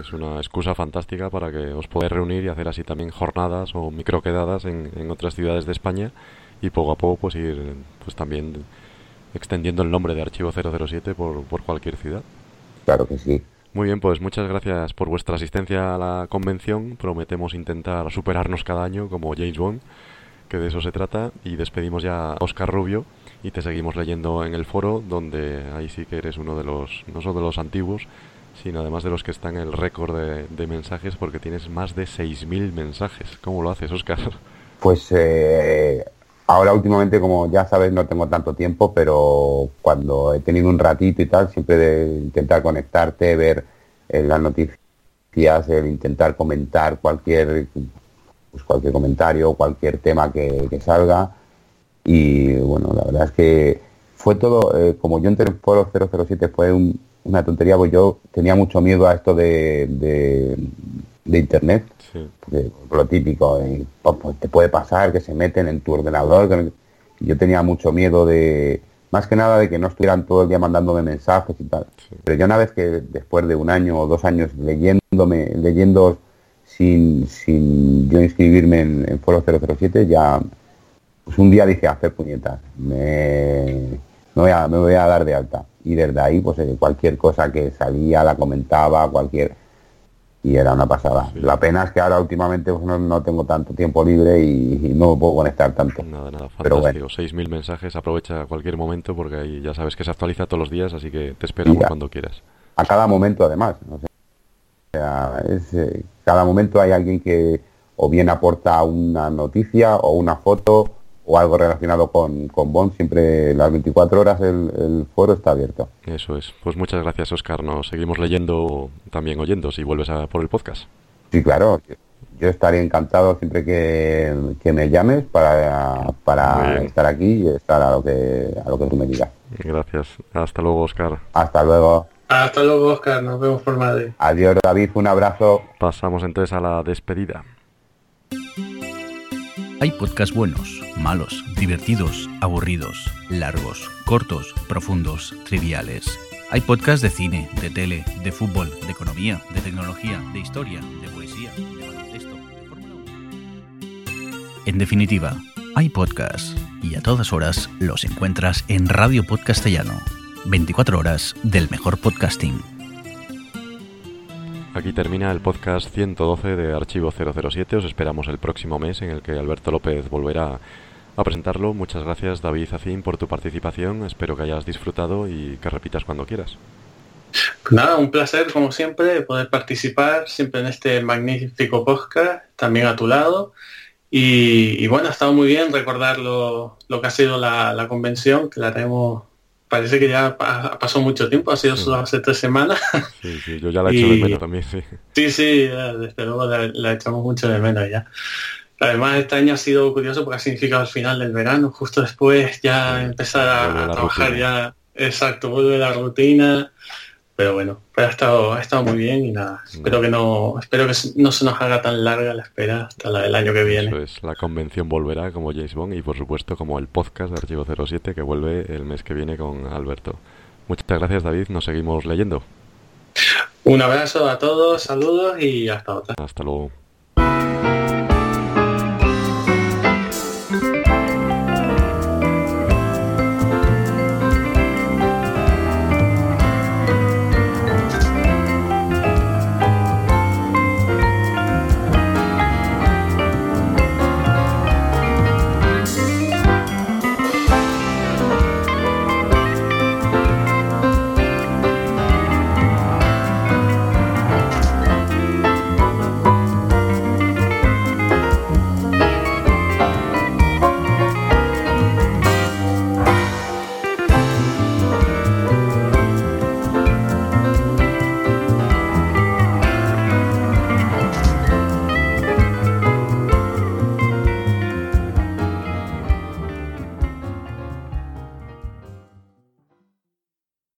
Es una excusa fantástica para que os podáis reunir y hacer así también jornadas o microquedadas en, en otras ciudades de España y poco a poco pues ir pues también extendiendo el nombre de Archivo 007 por, por cualquier ciudad. Claro que sí. Muy bien, pues muchas gracias por vuestra asistencia a la convención. Prometemos intentar superarnos cada año como James Bond, que de eso se trata. Y despedimos ya a Oscar Rubio y te seguimos leyendo en el foro, donde ahí sí que eres uno de los, no solo de los antiguos, sino además de los que están en el récord de, mensajes, porque tienes más de 6.000 mensajes. ¿Cómo lo haces, Oscar? Pues eh, ahora últimamente, como ya sabes, no tengo tanto tiempo, pero cuando he tenido un ratito y tal, siempre de intentar conectarte, ver eh, las noticias, el intentar comentar cualquier pues cualquier comentario, cualquier tema que, salga. Y bueno, la verdad es que fue todo, eh, como yo entré en Foro 007 fue una tontería, porque yo tenía mucho miedo a esto de, de Internet lo típico, eh, pues, pues, te puede pasar que se meten en tu ordenador. yo tenía mucho miedo de, más que nada de que no estuvieran todo el día mandándome mensajes y tal. Pero ya una vez que después de un año o dos años leyéndome, leyendo sin, sin yo inscribirme en, Foro 007, ya pues un día dije hacer puñetas, me, voy a, me voy a dar de alta. Y desde ahí, pues eh, cualquier cosa que salía, la comentaba, cualquier y era una pasada. La pena es que ahora últimamente pues, no, tengo tanto tiempo libre y, no puedo conectar tanto. Nada, nada, fantástico. Pero 6.000 mensajes, aprovecha cualquier momento porque ahí ya sabes que se actualiza todos los días, así que te esperamos cuando quieras. A cada momento además. O sea, es, eh, cada momento hay alguien que o bien aporta una noticia o una foto o algo relacionado con, con Bond, siempre las 24 horas el, foro está abierto. Eso es. Pues muchas gracias, Oscar. Nos seguimos leyendo, también oyendo, si vuelves a por el podcast. Sí, claro. Yo estaría encantado siempre que, me llames para, para estar aquí y estar a lo, que, a lo que tú me digas. Gracias. Hasta luego, Oscar. Hasta luego. Hasta luego, Oscar. Nos vemos por Madrid. Adiós, David. Un abrazo. Pasamos entonces a la despedida. Hay podcasts buenos, malos, divertidos, aburridos, largos, cortos, profundos, triviales Hay podcasts de cine, de tele, de fútbol, de economía, de tecnología, de historia, de poesía, de baloncesto, de Fórmula 1. En definitiva, hay podcasts y a todas horas los encuentras en Radio Podcastellano. 24 horas del mejor podcasting. Aquí termina el podcast 112 de Archivo 007. Os esperamos el próximo mes en el que Alberto López volverá a presentarlo. Muchas gracias David Zacín por tu participación. Espero que hayas disfrutado y que repitas cuando quieras. Nada, un placer como siempre poder participar siempre en este magnífico podcast, también a tu lado. Y, bueno, ha estado muy bien recordar lo, que ha sido la, convención, que la tenemos, parece que ya pasó mucho tiempo, ha sido solo hace tres semanas. Sí, sí, yo ya la he <laughs> hecho de menos también, sí. Sí, sí, desde luego la, la echamos mucho de menos ya. Además, este año ha sido curioso porque ha significado el final del verano, justo después ya empezar a, trabajar ya, exacto, vuelve la rutina, pero bueno, pero ha estado, ha estado muy bien y nada, espero que no, espero que no se nos haga tan larga la espera hasta la del año que viene. Eso es, la convención volverá como James Bond y por supuesto como el podcast de Archivo 07 que vuelve el mes que viene con Alberto. Muchas gracias David, nos seguimos leyendo. Un abrazo a todos, saludos y hasta otra. Hasta luego.